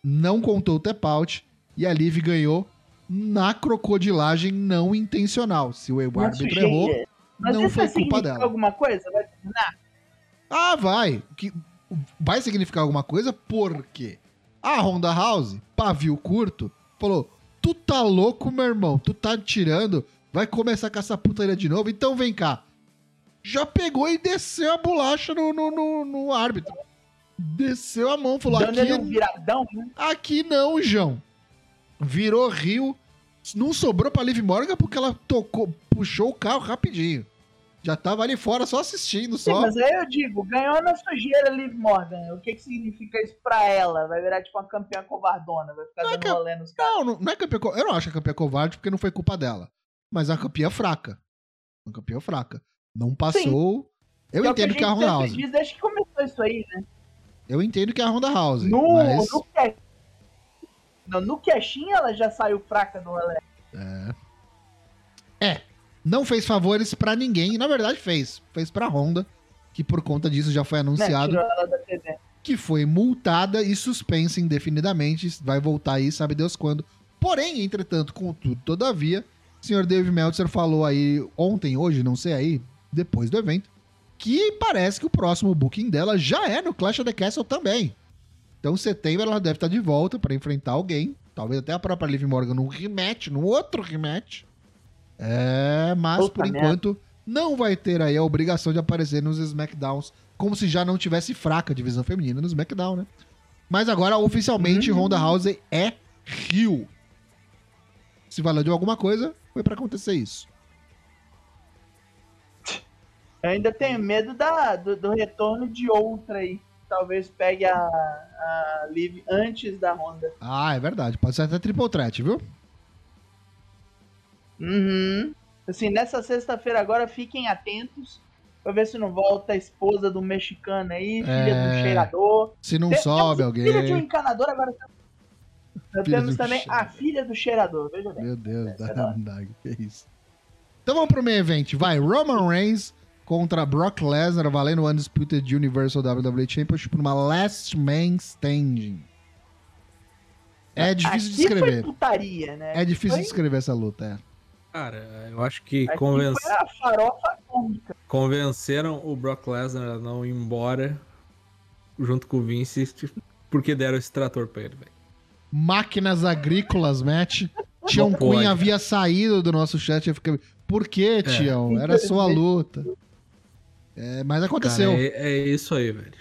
não contou o tap out, e a Liv ganhou na crocodilagem não intencional. Se o Nossa, árbitro gente, errou, Mas não foi culpa dela. alguma coisa? Vai terminar? Ah, vai. Que vai significar alguma coisa porque a Honda House, pavio curto, falou: Tu tá louco, meu irmão? Tu tá tirando? Vai começar com essa putaria de novo? Então vem cá. Já pegou e desceu a bolacha no, no, no- no árbitro. Desceu a mão, falou: Dando ele um aqui, viradão, né? aqui não, João. Virou rio. Não sobrou pra Liv Morgan porque ela tocou, puxou o carro rapidinho. Já tava ali fora só assistindo, Sim, só. mas aí eu digo, ganhou na sujeira Liv Morgan. O que que significa isso pra ela? Vai virar tipo uma campeã covardona, vai ficar Não é dando que- rolê nos caras. Não, não, não é campeã. Eu não acho a campeã covarde porque não foi culpa dela. Mas a campeã fraca. Uma campeã fraca. Não passou. Eu Que é entendo que, é a House. Diz desde que começou isso aí, né? Eu entendo que é a Honda House. No, mas. no, cash... não, no cashinho ela já saiu fraca do rolê. É. Não fez favores pra ninguém. Na verdade, fez. Fez pra Honda. que por conta disso já foi Né, anunciado que foi multada e suspensa indefinidamente. Vai voltar aí, sabe Deus quando. Porém, entretanto, contudo, todavia, o senhor Dave Meltzer falou aí ontem, hoje, não sei aí, depois do evento, que parece que o próximo booking dela já é no Clash of the Castle também. Então, em setembro, ela deve estar de volta para enfrentar alguém. Talvez até a própria Liv Morgan num rematch, num outro rematch. É, mas Puta por enquanto não vai ter aí a obrigação de aparecer nos SmackDowns, como se já não tivesse fraca a divisão feminina no SmackDown, né? Mas agora, oficialmente, Uhum. Ronda Housey é Rio. Se valeu de alguma coisa, foi pra acontecer isso. Eu ainda tenho medo da, do, do retorno de outra aí. Talvez pegue a, a Liv antes da Honda. Ah, é verdade. Pode ser até triple threat, viu? Uhum. Assim, nessa sexta-feira agora, fiquem atentos pra ver se não volta a esposa do mexicano aí, filha É. do cheirador. Se não Tem- sobe temos Filha de um alguém. encanador, agora nós Filha temos também a cheirador. filha do cheirador, veja bem. Meu Deus, É, da? Dag, que isso. Então vamos pro main event. Vai, Roman Reigns contra Brock Lesnar, valendo o Undisputed Universal WWE Championship numa Last Man Standing. É difícil de Aqui foi escrever. putaria, né? É difícil Foi- de escrever essa luta, é. Cara, eu acho que convenceram o Brock Lesnar a não ir embora junto com o Vince porque deram esse trator pra ele, velho. Máquinas Agrícolas Match. Tião Cunha pode. havia saído do nosso chat. Eu fiquei, Por que, Tião? Era só a luta. É, mas aconteceu. Cara, é, é isso aí, velho.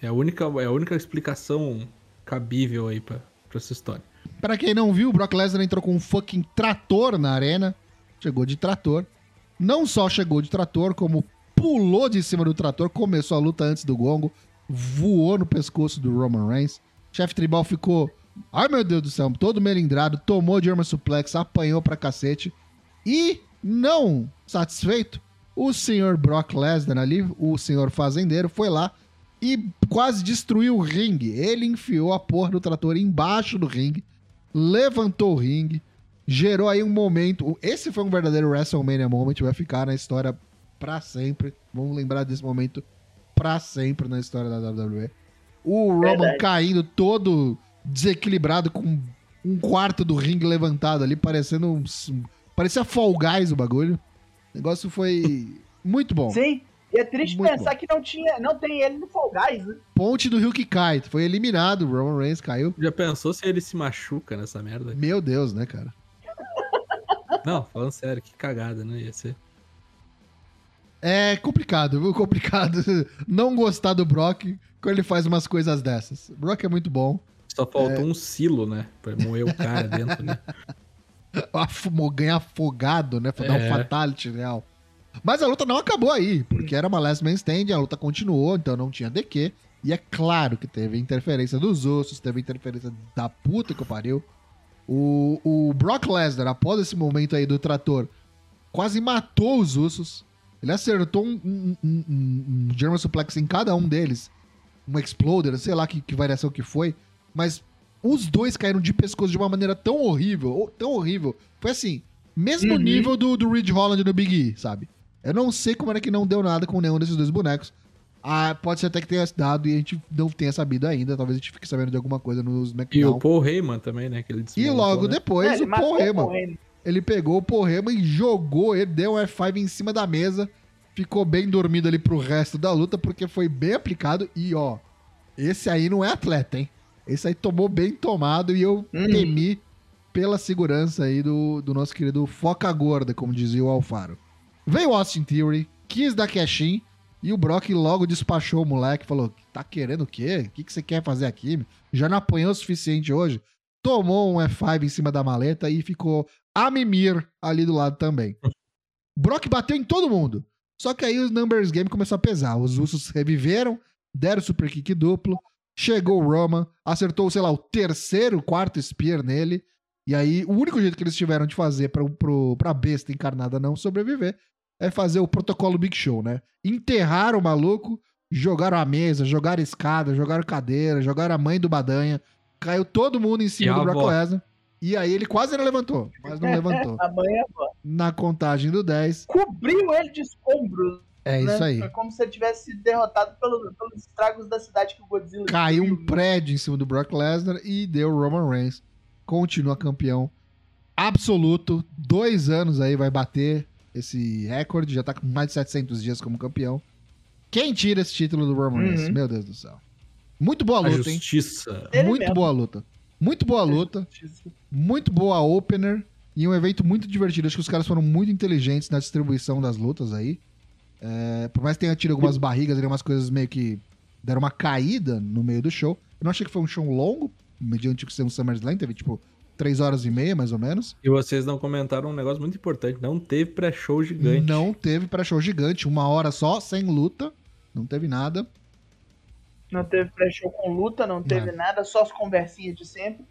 É a única, é a única explicação cabível aí pra, pra essa história. Pra quem não viu, o Brock Lesnar entrou com um fucking trator na arena. Chegou de trator. Não só chegou de trator, como pulou de cima do trator, começou a luta antes do gongo, voou no pescoço do Roman Reigns. Chefe tribal ficou, ai meu Deus do céu, todo melindrado, tomou de arma suplex, apanhou pra cacete. E, não satisfeito, o senhor Brock Lesnar ali, o senhor fazendeiro, foi lá e quase destruiu o ringue. Ele enfiou a porra do trator embaixo do ringue, levantou o ringue, gerou aí um momento. Esse foi um verdadeiro WrestleMania moment, vai ficar na história pra sempre. Vamos lembrar desse momento pra sempre na história da WWE. O Roman Verdade. caindo todo desequilibrado com um quarto do ringue levantado ali, parecendo um, parecia Fall Guys o bagulho. O negócio foi muito bom. Sim. E é triste Muito pensar que não, tinha, não tem ele no Fall Guys, né? Ponte do Rio que cai, foi eliminado, o Roman Reigns caiu. Já pensou se ele se machuca nessa merda? Meu Deus, né, cara? Não, falando sério, que cagada, né? Ia ser. É complicado, viu? Complicado não gostar do Brock quando ele faz umas coisas dessas. O Brock é muito bom. Só faltou É. um silo, né? Pra moer o cara dentro, né? Ganhar afogado, né? Dar um É. fatality real. Mas a luta não acabou aí, porque era uma last man stand, a luta continuou, então não tinha DQ. E é claro que teve interferência dos ossos, teve interferência da puta que eu pariu. O, o Brock Lesnar, após esse momento aí do trator, quase matou os Usos. Ele acertou um, um, um, um- um German Suplex em cada um deles. Um Exploder, sei lá que, que variação que foi. Mas os dois caíram de pescoço de uma maneira tão horrível, ou- tão horrível. Foi assim, mesmo Uhum. nível do, do Ridge Holland no Big E, sabe? Eu não sei como era que não deu nada com nenhum desses dois bonecos. Ah, pode ser até que tenha dado e a gente não tenha sabido ainda. Talvez a gente fique sabendo de alguma coisa no E o. Paul Heyman também, né? Que ele E logo né? depois, É, ele o Paul Heyman. Paul Heyman. Ele pegou o Paul Heyman e jogou ele, deu um F5 em cima da mesa. Ficou bem dormido ali pro resto da luta, porque foi bem aplicado. E ó, esse aí não é atleta, hein? Esse aí tomou bem tomado e eu Hum. temi pela segurança aí do, do nosso querido Foca Gorda, como dizia o Alfaro. Veio o Austin Theory, quis dar cash e o Brock logo despachou o moleque. Falou, tá querendo o quê? O que, que você quer fazer aqui? Já não apanhou o suficiente hoje? Tomou um F5 em cima da maleta e ficou a mimir ali do lado também. Brock bateu em todo mundo. Só que aí os numbers game começou a pesar. Os Usos reviveram, deram super kick duplo. Chegou o Roman, acertou, sei lá, o terceiro, quarto spear nele. E aí, o único jeito que eles tiveram de fazer pra, pro, pra besta encarnada não sobreviver é fazer o protocolo Big Show, né? Enterraram o maluco, jogaram a mesa, jogaram escada, jogaram cadeira, jogaram a mãe do Badanha. Caiu todo mundo em cima do Brock. Lesnar. E aí ele quase não levantou, mas não levantou. Amanhã. Na contagem do 10, Cobriu ele de escombros. É né? isso aí. Foi como se ele tivesse sido derrotado pelo- pelos estragos da cidade que o Godzilla Caiu um né? prédio em cima do Brock Lesnar e deu Roman Reigns. Continua campeão absoluto. Dois anos aí vai bater esse recorde. Já tá com mais de 700 dias como campeão. Quem tira esse título do Roman Reigns? Uhum. Meu Deus do céu. Muito boa luta, hein? justiça. Ele Muito mesmo. boa luta. Muito boa luta. Muito boa opener. E um evento muito divertido. Acho que os caras foram muito inteligentes na distribuição das lutas aí. É, por mais que tenha tido algumas barrigas, ali, umas coisas meio que deram uma caída no meio do show. Eu não achei que foi um show longo, mediante que ser um SummerSlam, teve tipo três horas e meia, mais ou menos. E vocês não comentaram um negócio muito importante. Não teve pré-show gigante. Não teve pré-show gigante, uma hora só, sem luta. Não teve nada. Não teve pré-show com luta, não teve Não. nada, só as conversinhas de sempre.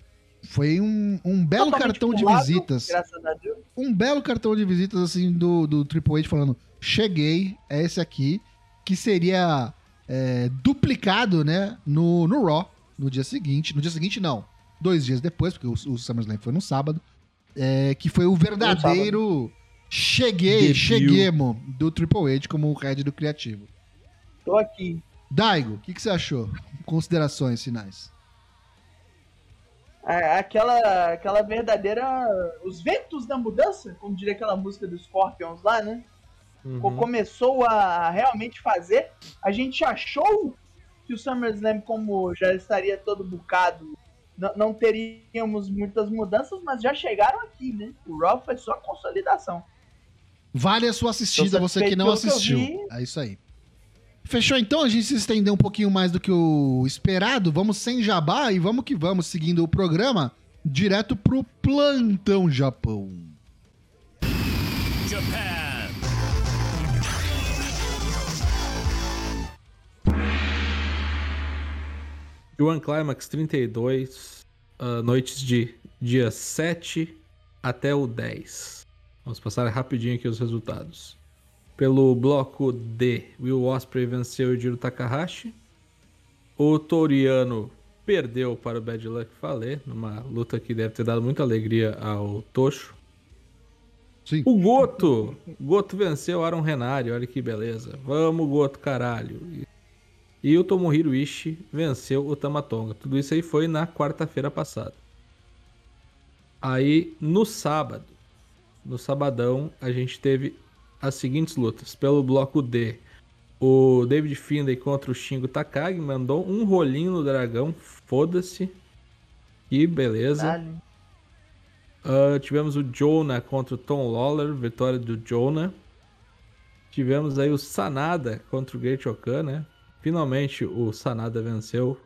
Foi um, um belo Totalmente cartão de visitas. Graças a Deus. um belo cartão de visitas assim do, do Triple H falando: cheguei, é esse aqui, que seria é, duplicado, né, no, no Raw no dia seguinte. No dia seguinte, não, dois dias depois, porque o, o SummerSlam foi no sábado, é, que foi o verdadeiro cheguei, Debut. cheguemo do Triple H como o head do criativo. Tô aqui. Daigo, o que, que você achou? Considerações finais. Aquela, aquela verdadeira. Os ventos da mudança, como diria aquela música dos Scorpions lá, né? Uhum. Co- Começou a realmente fazer. A gente achou que o SummerSlam, como já estaria todo bucado, não teríamos muitas mudanças, mas já chegaram aqui, né? O Raw foi só consolidação. Vale a sua assistida, Tô você que não pelo que assistiu. É isso aí. Fechou então? A gente se estendeu um pouquinho mais do que o esperado. Vamos sem jabá e vamos que vamos, seguindo o programa, direto pro Plantão Japão. Japan. One Climax 32, ah, noites de dia 7 até o 10. Vamos passar rapidinho aqui os resultados. Pelo bloco D, Will Ospreay venceu o Jiro Takahashi. O Toriano perdeu para o Bad Luck Fale, numa luta que deve ter dado muita alegria ao Tocho. Sim. O Goto! Goto venceu Aaron Renari, olha que beleza. Vamos, Goto, caralho. E- E o Tomohiro Ishii venceu o Tamatonga. Tudo isso aí foi na quarta-feira passada. Aí, no sábado, no sabadão, a gente teve as seguintes lutas. Pelo bloco D, o David Finlay contra o Shingo Takagi mandou um rolinho no dragão. Foda-se. Que beleza. Ah, tivemos o Jonah contra o Tom Lawler, vitória do Jonah. Tivemos aí o Sanada contra o Great Okan, né? Finalmente o Sanada venceu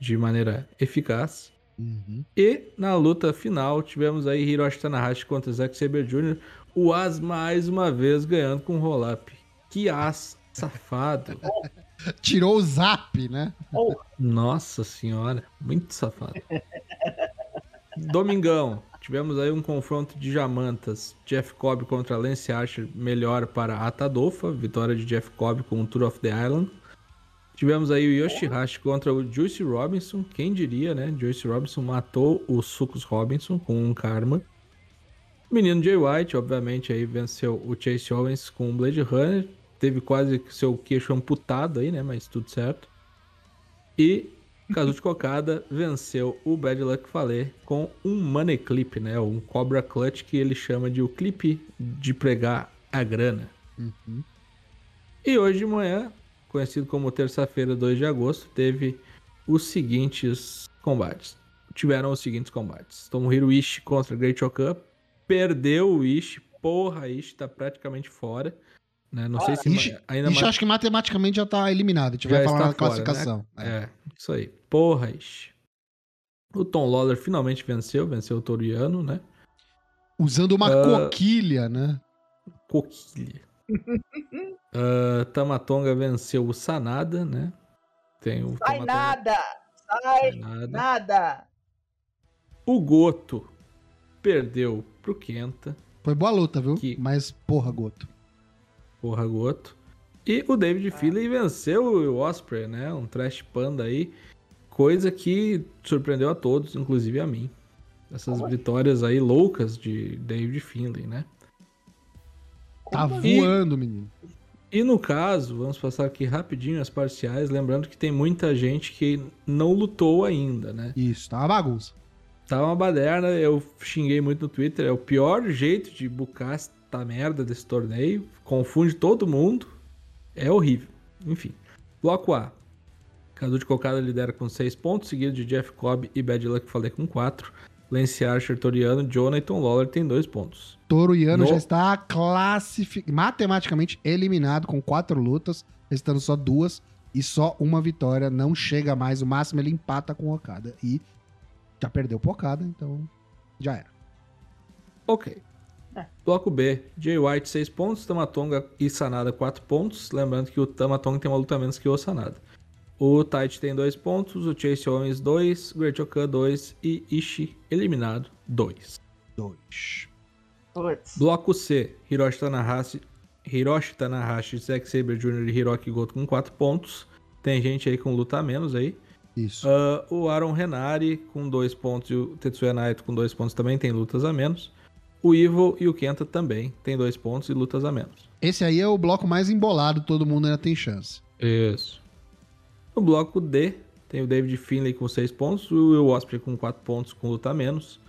de maneira eficaz. Uhum. E na luta final tivemos aí Hiroshi Tanahashi contra Zack Sabre Jr. O As mais uma vez ganhando com roll-up. Que As safado. Tirou o zap, né? Oh, Nossa senhora, muito safado. Domingão, tivemos aí um confronto de jamantas. Jeff Cobb contra Lance Archer, melhor para Atadofa, vitória de Jeff Cobb com o Tour of the Island. Tivemos aí o Yoshihashi contra o Juice Robinson, quem diria, né? Juice Robinson matou o Sucus Robinson com um karma. O menino Jay White, obviamente, aí venceu o Chase Owens com o Blade Runner. Teve quase seu queixo amputado aí, né? Mas tudo certo. E Kazuchi Kokada venceu o Bad Luck Fale com um Money Clip, né? Um Cobra Clutch que ele chama de o clipe de pregar a grana. Uhum. E hoje de manhã, conhecido como terça-feira, 2 de agosto, teve os seguintes combates. Tiveram os seguintes combates. Tomohiro Ishii contra Great Okan. Perdeu o Ishii. Porra, Ishii tá praticamente fora. Né? Não sei se ma- ainda Ixi, mais... acho que matematicamente já tá eliminado. A gente vai Já falar está na fora, classificação. É. É, isso aí. Porra, Ishii. O Tom Lawler finalmente venceu, venceu o Toriano, né? Usando uma Ah. coquilha, né? Coquilha. Ah, Tamatonga venceu o Sanada, né? Tem o sai Tamatonga- nada! Sai Sai nada. nada! O Goto perdeu pro Kenta. Foi boa luta, viu? Que- Mas, porra, Goto. Porra, Goto. E o David Finlay venceu o Osprey, né? Um trash panda aí. Coisa que surpreendeu a todos, inclusive a mim. Essas vitórias aí loucas de David Finlay, né? Tá E- voando, menino. E no caso, vamos passar aqui rapidinho as parciais, lembrando que tem muita gente que não lutou ainda, né? Isso, tá uma bagunça. Tá uma baderna, eu xinguei muito no Twitter, é o pior jeito de bucar esta merda desse torneio, confunde todo mundo, é horrível. Enfim, bloco A. Cadu de Cocada lidera com 6 pontos, seguido de Jeff Cobb e Bad Luck Falei com 4. Lance Archer, Toriano, Jonathan Lawler tem 2 pontos. Toro Iano No- já está classificado, matematicamente eliminado com quatro lutas, restando só duas e só uma vitória. Não chega mais, o máximo ele empata com o Okada. E já perdeu pro Okada, então já era. Ok. É. Bloco B, Jay White 6 pontos, Tamatonga e Sanada 4 pontos. Lembrando que o Tamatonga tem uma luta menos que o Sanada. O Tite tem 2 pontos, o Chase Owens 2, Great Okan 2 e Ishii eliminado 2. Dois. Putz. Bloco C, Hiroshi Tanahashi, Hiroshi Tanahashi, Zack Sabre Jr. e Hiroki Goto com 4 pontos. Tem gente aí com luta a menos aí. Isso. Ah, o Aaron Renari com 2 pontos e o Tetsuya Naito com 2 pontos também tem lutas a menos. O Evil e o Kenta também tem 2 pontos e lutas a menos. Esse aí é o bloco mais embolado, todo mundo ainda tem chance. Isso. No bloco D, tem o David Finlay com 6 pontos, o Will Ospreay com 4 pontos com luta a menos,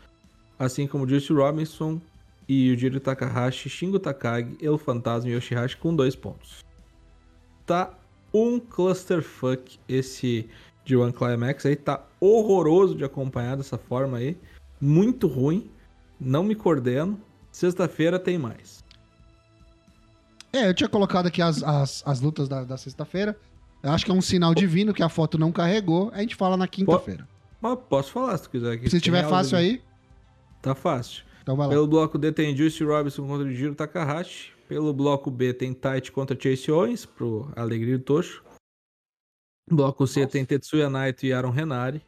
assim como o Juice Robinson e o Jiro Takahashi, Shingo Takagi, El Fantasma e Yoshihashi com 2 pontos. Tá um clusterfuck esse G1 Climax aí, tá horroroso de acompanhar dessa forma aí, muito ruim, não me coordeno. Sexta-feira tem mais. É, eu tinha colocado aqui as, as, as lutas da, da sexta-feira. Acho que é um sinal divino que a foto não carregou. A gente fala na quinta-feira. Mas posso falar se tu quiser. aqui. Se tiver fácil aí, Tá fácil. então vai lá. Pelo bloco D tem Juice Robinson contra o Jiro Takahashi. Pelo bloco B tem Tite contra Chase Owens, pro Alegria do Tocho. Bloco C tem Tetsuya Naito e Aaron Renari.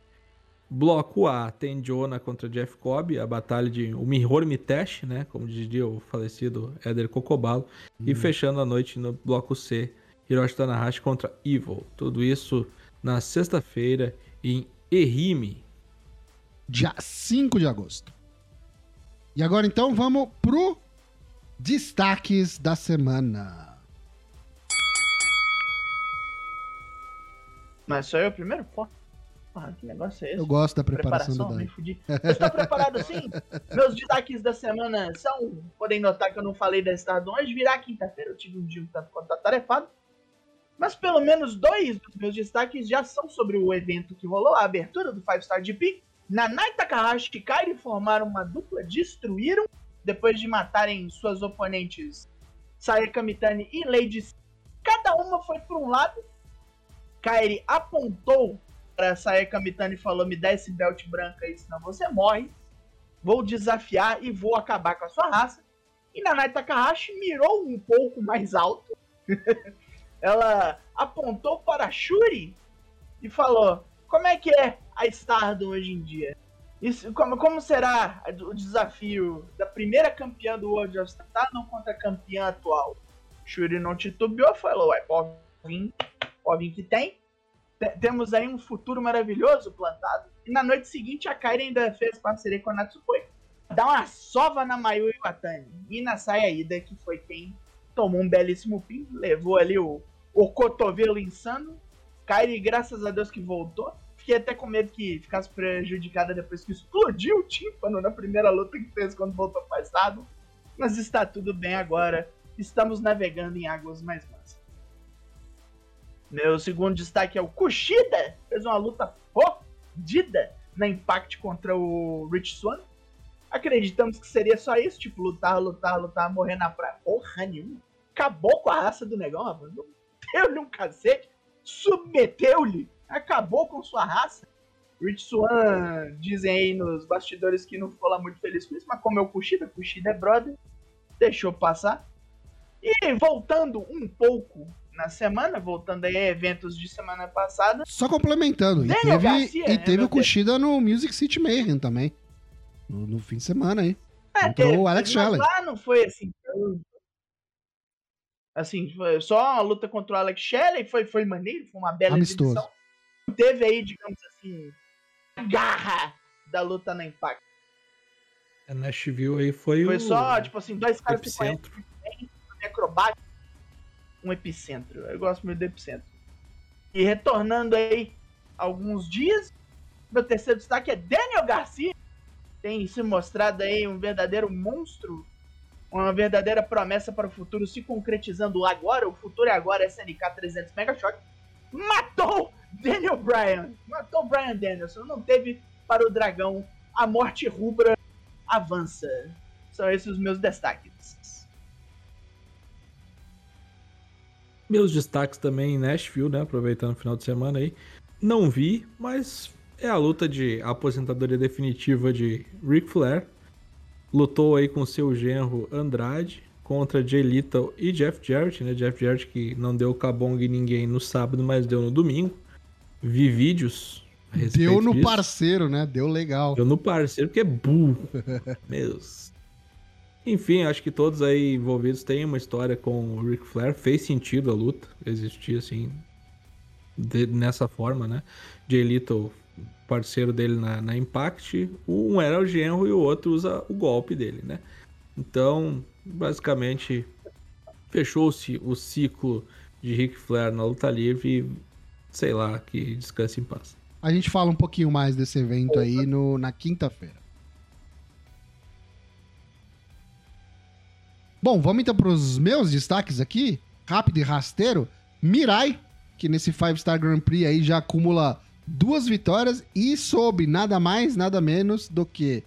Bloco A tem Jonah contra Jeff Cobb, a batalha de Mihor Mitesh, né? Como dizia o falecido Éder Cocobalo. E fechando a noite no bloco C, Hiroshi Tanahashi contra Evil. Tudo isso na sexta-feira em Ehime. dia 5 de agosto. E agora então vamos pro destaques da semana. Mas sou eu primeiro? Porra, Porra, que negócio é esse? Eu gosto da preparação, Preparação, do me Dani. fudi. Você está preparado assim? Meus destaques da semana são. Podem notar que eu não falei da Estado hoje. Virá quinta-feira, eu tive um dia um tanto quanto atarefado. Mas pelo menos dois dos meus destaques já são sobre o evento que rolou, a abertura do Five Star GP. Nanai Takahashi e Kairi formaram uma dupla, destruíram, depois de matarem suas oponentes Sayaka Mitani e Lady. Cada uma foi por um lado. Kairi apontou para Sayaka Mitani e falou: Me dá esse belt branco aí, senão você morre. Vou desafiar e vou acabar com a sua raça. E Nanai Takahashi mirou um pouco mais alto. Ela apontou para Shuri e falou: Como é que é a Stardom hoje em dia? Isso, como, como será o desafio da primeira campeã do World of Stardom contra a campeã atual? Shuri não titubeou, falou: Ué, pode vir, que tem. Te- Temos aí um futuro maravilhoso plantado. E na noite seguinte, a Kairi ainda fez parceria com a Natsupoi. Dá uma sova na Mayu Iwatani. E na Saia Ida, que foi quem tomou um belíssimo pin, levou ali o, o cotovelo insano. Kairi, graças a Deus que voltou. Fiquei até com medo que ficasse prejudicada depois que explodiu o tímpano na primeira luta que fez quando voltou para estado. Mas está tudo bem agora. Estamos navegando em águas mais mansas. Meu segundo destaque é o Kushida. Fez uma luta fodida na Impact contra o Rich Swan. Acreditamos que seria só isso, tipo, lutar, lutar, lutar, morrer na praia. Porra nenhuma. Acabou com a raça do negão, mano. Deu-lhe um cacete, submeteu-lhe, acabou com sua raça. Rich Swan dizem aí nos bastidores que não ficou lá muito feliz com isso, mas como é o Kushida, Kushida é brother, deixou passar. E voltando um pouco na semana, voltando aí a eventos de semana passada, Só complementando, e Daniel teve, Garcia, e é, teve o Kushida no Music City Mayhem também. No, no fim de semana aí. É, Entrou teve, o Alex Shelley. lá não foi assim. Assim, foi só uma luta contra o Alex Shelley, foi, foi maneiro, foi uma bela Amistoso. Não Teve aí, digamos assim, a garra da luta na Impact. A Nashville aí foi, Foi o só, tipo assim, dois caras que conhecem acrobático. Um epicentro. Eu gosto muito do epicentro. E retornando aí alguns dias, meu terceiro destaque é Daniel Garcia. Tem se mostrado aí um verdadeiro monstro, uma verdadeira promessa para o futuro se concretizando agora. O futuro é agora, SNK 300 Mega Shock. Matou Daniel Bryan, matou Bryan Danielson. Não teve para o dragão a morte rubra avança. São esses os meus destaques. Meus destaques também em Nashville, né? Aproveitando o final de semana aí. Não vi, mas é a luta de aposentadoria definitiva de Ric Flair. Lutou aí com seu genro Andrade contra Jay Little e Jeff Jarrett, né? Jeff Jarrett que não deu cabong em ninguém no sábado, mas deu no domingo. Vi vídeos Deu no disso. parceiro, né? Deu legal. Deu no parceiro, porque é burro. Meus. Enfim, acho que todos aí envolvidos têm uma história com o Ric Flair. Fez sentido a luta existir assim, de- nessa forma, né? Jay Little, parceiro dele na, na Impact, um era o genro e o outro usa o golpe dele, né? Então, basicamente, fechou-se o ciclo de Ric Flair na luta livre e, sei lá, que descanse em paz. A gente fala um pouquinho mais desse evento aí no, na quinta-feira. Bom, vamos então para os meus destaques aqui. Rápido e rasteiro. Mirai, que nesse Five Star Grand Prix aí já acumula duas vitórias e sob nada mais, nada menos do que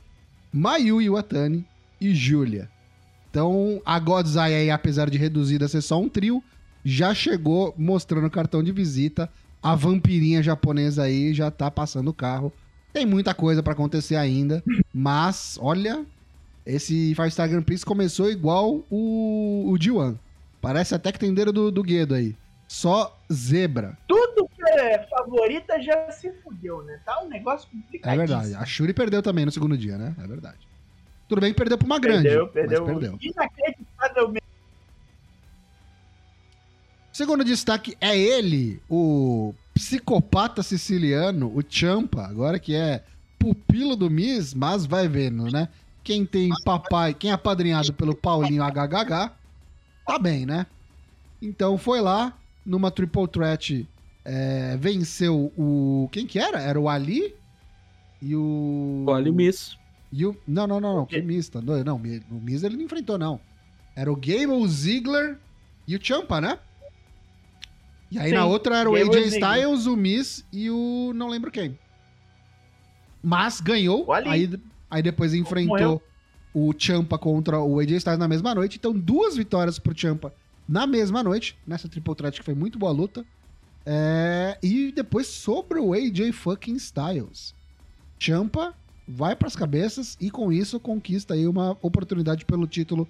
Mayu Iwatani e Julia. Então, a Godzai aí, apesar de reduzida ser só um trio, já chegou mostrando o cartão de visita. A vampirinha japonesa aí já tá passando o carro. Tem muita coisa pra acontecer ainda, mas olha, esse Five Star Grand Prix começou igual o, o G1. Parece até que tem dedo do, do Guedo aí. Só zebra. Tudo que é favorita já se fudeu, né? Tá um negócio É complicadíssimo. verdade. A Shuri perdeu também no segundo dia, né? É verdade. Tudo bem que perdeu pra uma grande. Perdeu, perdeu. Perdeu. Inacreditavelmente. Segundo destaque é ele, o psicopata siciliano, o Champa, agora que é pupilo do Miss, mas vai vendo, né? Quem tem papai, quem é apadrinhado pelo Paulinho HHH, tá bem, né? Então foi lá, numa triple threat, é, venceu o. Quem que era? Era o Ali e o. O Miss. E o... Não, não, não, não. Que Miz, tá? Não, Mi- o Miz ele não enfrentou, não. Era o Gable, o Ziggler e o Champa, né? E aí Sim, na outra era o Gable AJ. Styles, o Miz e o. não lembro quem. Mas ganhou. O Ali. Aí, aí depois enfrentou o Champa contra o AJ Styles na mesma noite. Então, duas vitórias pro Champa na mesma noite, nessa triple threat que foi muito boa luta. É, E depois sobre o AJ fucking Styles. Champa vai pras cabeças e com isso conquista aí uma oportunidade pelo título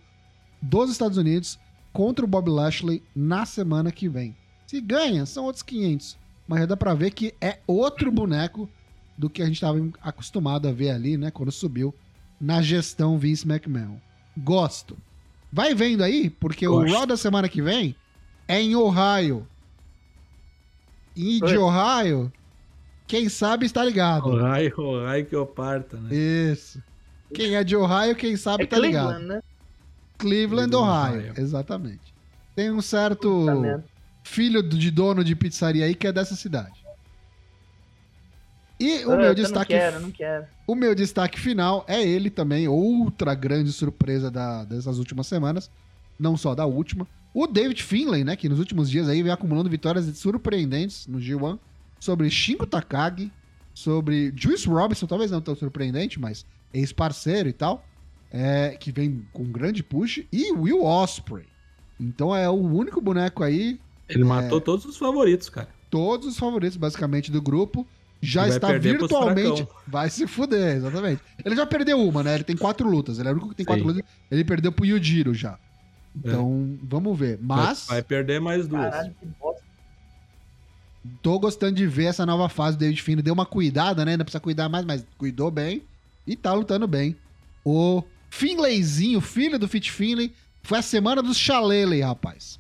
dos Estados Unidos contra o Bob Lashley na semana que vem. Se ganha, são outros 500. Mas já dá pra ver que é outro boneco do que a gente estava acostumado a ver ali, né? Quando subiu na gestão Vince McMahon. Gosto. Vai vendo aí, porque o Gosto. Raw da semana que vem é em Ohio. E de Oi. Ohio, quem sabe está ligado. O raio, o raio que eu parta, né? Isso. Quem é de Ohio, quem sabe É tá ligado. Cleveland, né? Cleveland, Cleveland, Ohio. Ohio. Exatamente. Tem um certo Tá filho de dono de pizzaria aí que é dessa cidade. E o Ah, meu eu destaque Não quero, não quero. o meu destaque final é ele também, outra grande surpresa da- dessas últimas semanas, não só da última. O David Finlay, né, que nos últimos dias aí vem acumulando vitórias surpreendentes no G1 sobre Shingo Takagi, sobre Juice Robinson, talvez não tão surpreendente, mas ex-parceiro e tal, é, que vem com um grande push, e Will Osprey. Então é o único boneco aí, Ele matou todos os favoritos, cara. todos os favoritos basicamente do grupo. Já vai está virtualmente. Vai se fuder, exatamente. Ele já perdeu uma, né? Ele tem quatro lutas. Ele é o único que tem quatro Sim. lutas. Ele perdeu pro Yujiro já. Então, vamos ver. Mas, Vai perder mais duas. Caralho, que bosta. tô gostando de ver essa nova fase do David Fino. Deu uma cuidada, né? Ainda precisa cuidar mais, mas cuidou bem. E tá lutando bem. O Finlayzinho, filho do Fit Finlay, foi a semana dos Chalele, rapaz.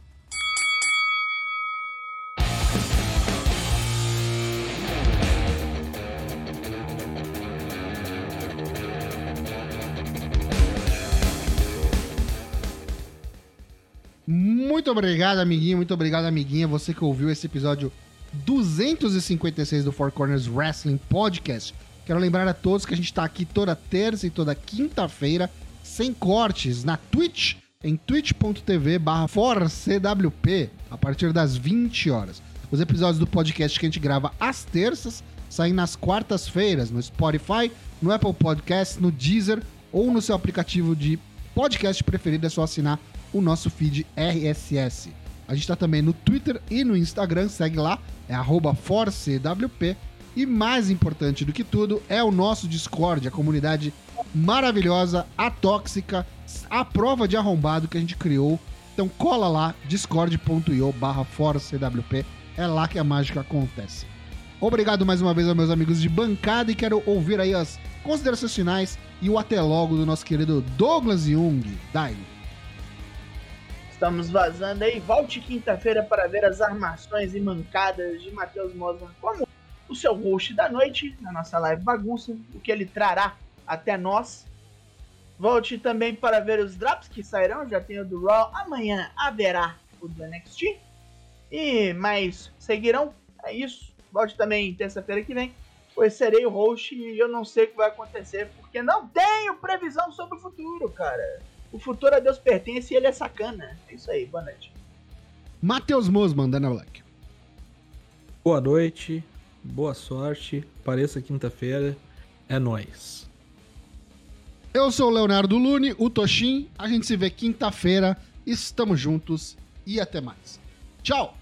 Muito obrigado, amiguinho. Muito obrigado, amiguinha. Você que ouviu esse episódio 256 do Four Corners Wrestling Podcast. Quero lembrar a todos que a gente está aqui toda terça e toda quinta-feira, sem cortes, na Twitch, em twitch.tv forcewp, a partir das 20 horas. Os episódios do podcast que a gente grava às terças saem nas quartas-feiras no Spotify, no Apple Podcast, no Deezer ou no seu aplicativo de podcast preferido. É só assinar o nosso feed RSS. A gente está também no Twitter e no Instagram, segue lá, é ForceWP. E mais importante do que tudo é o nosso Discord, a comunidade maravilhosa, atóxica, a prova de arrombado que a gente criou. Então cola lá, discord.io barra ForceWP. É lá que a mágica acontece. Obrigado mais uma vez aos meus amigos de bancada e quero ouvir aí as considerações finais e o até logo do nosso querido Douglas Jung. Dai. Estamos vazando aí. Volte quinta-feira para ver as armações e mancadas de Matheus Mosman como o seu host da noite na nossa live bagunça, o que ele trará até nós. Volte também para ver os drops que sairão, já tem o do Raw. Amanhã haverá o do NXT. E mais seguirão. É isso. Volte também terça-feira que vem, pois serei o host e eu não sei o que vai acontecer, porque não tenho previsão sobre o futuro, cara. O futuro a Deus pertence e ele é sacana. É isso aí, boa noite. Matheus Mosman, Dana Black. Boa noite, boa sorte, pareça quinta-feira, é nóis. Eu sou o Leonardo Lune, o Toshin. A gente se vê quinta-feira. Estamos juntos e até mais. Tchau!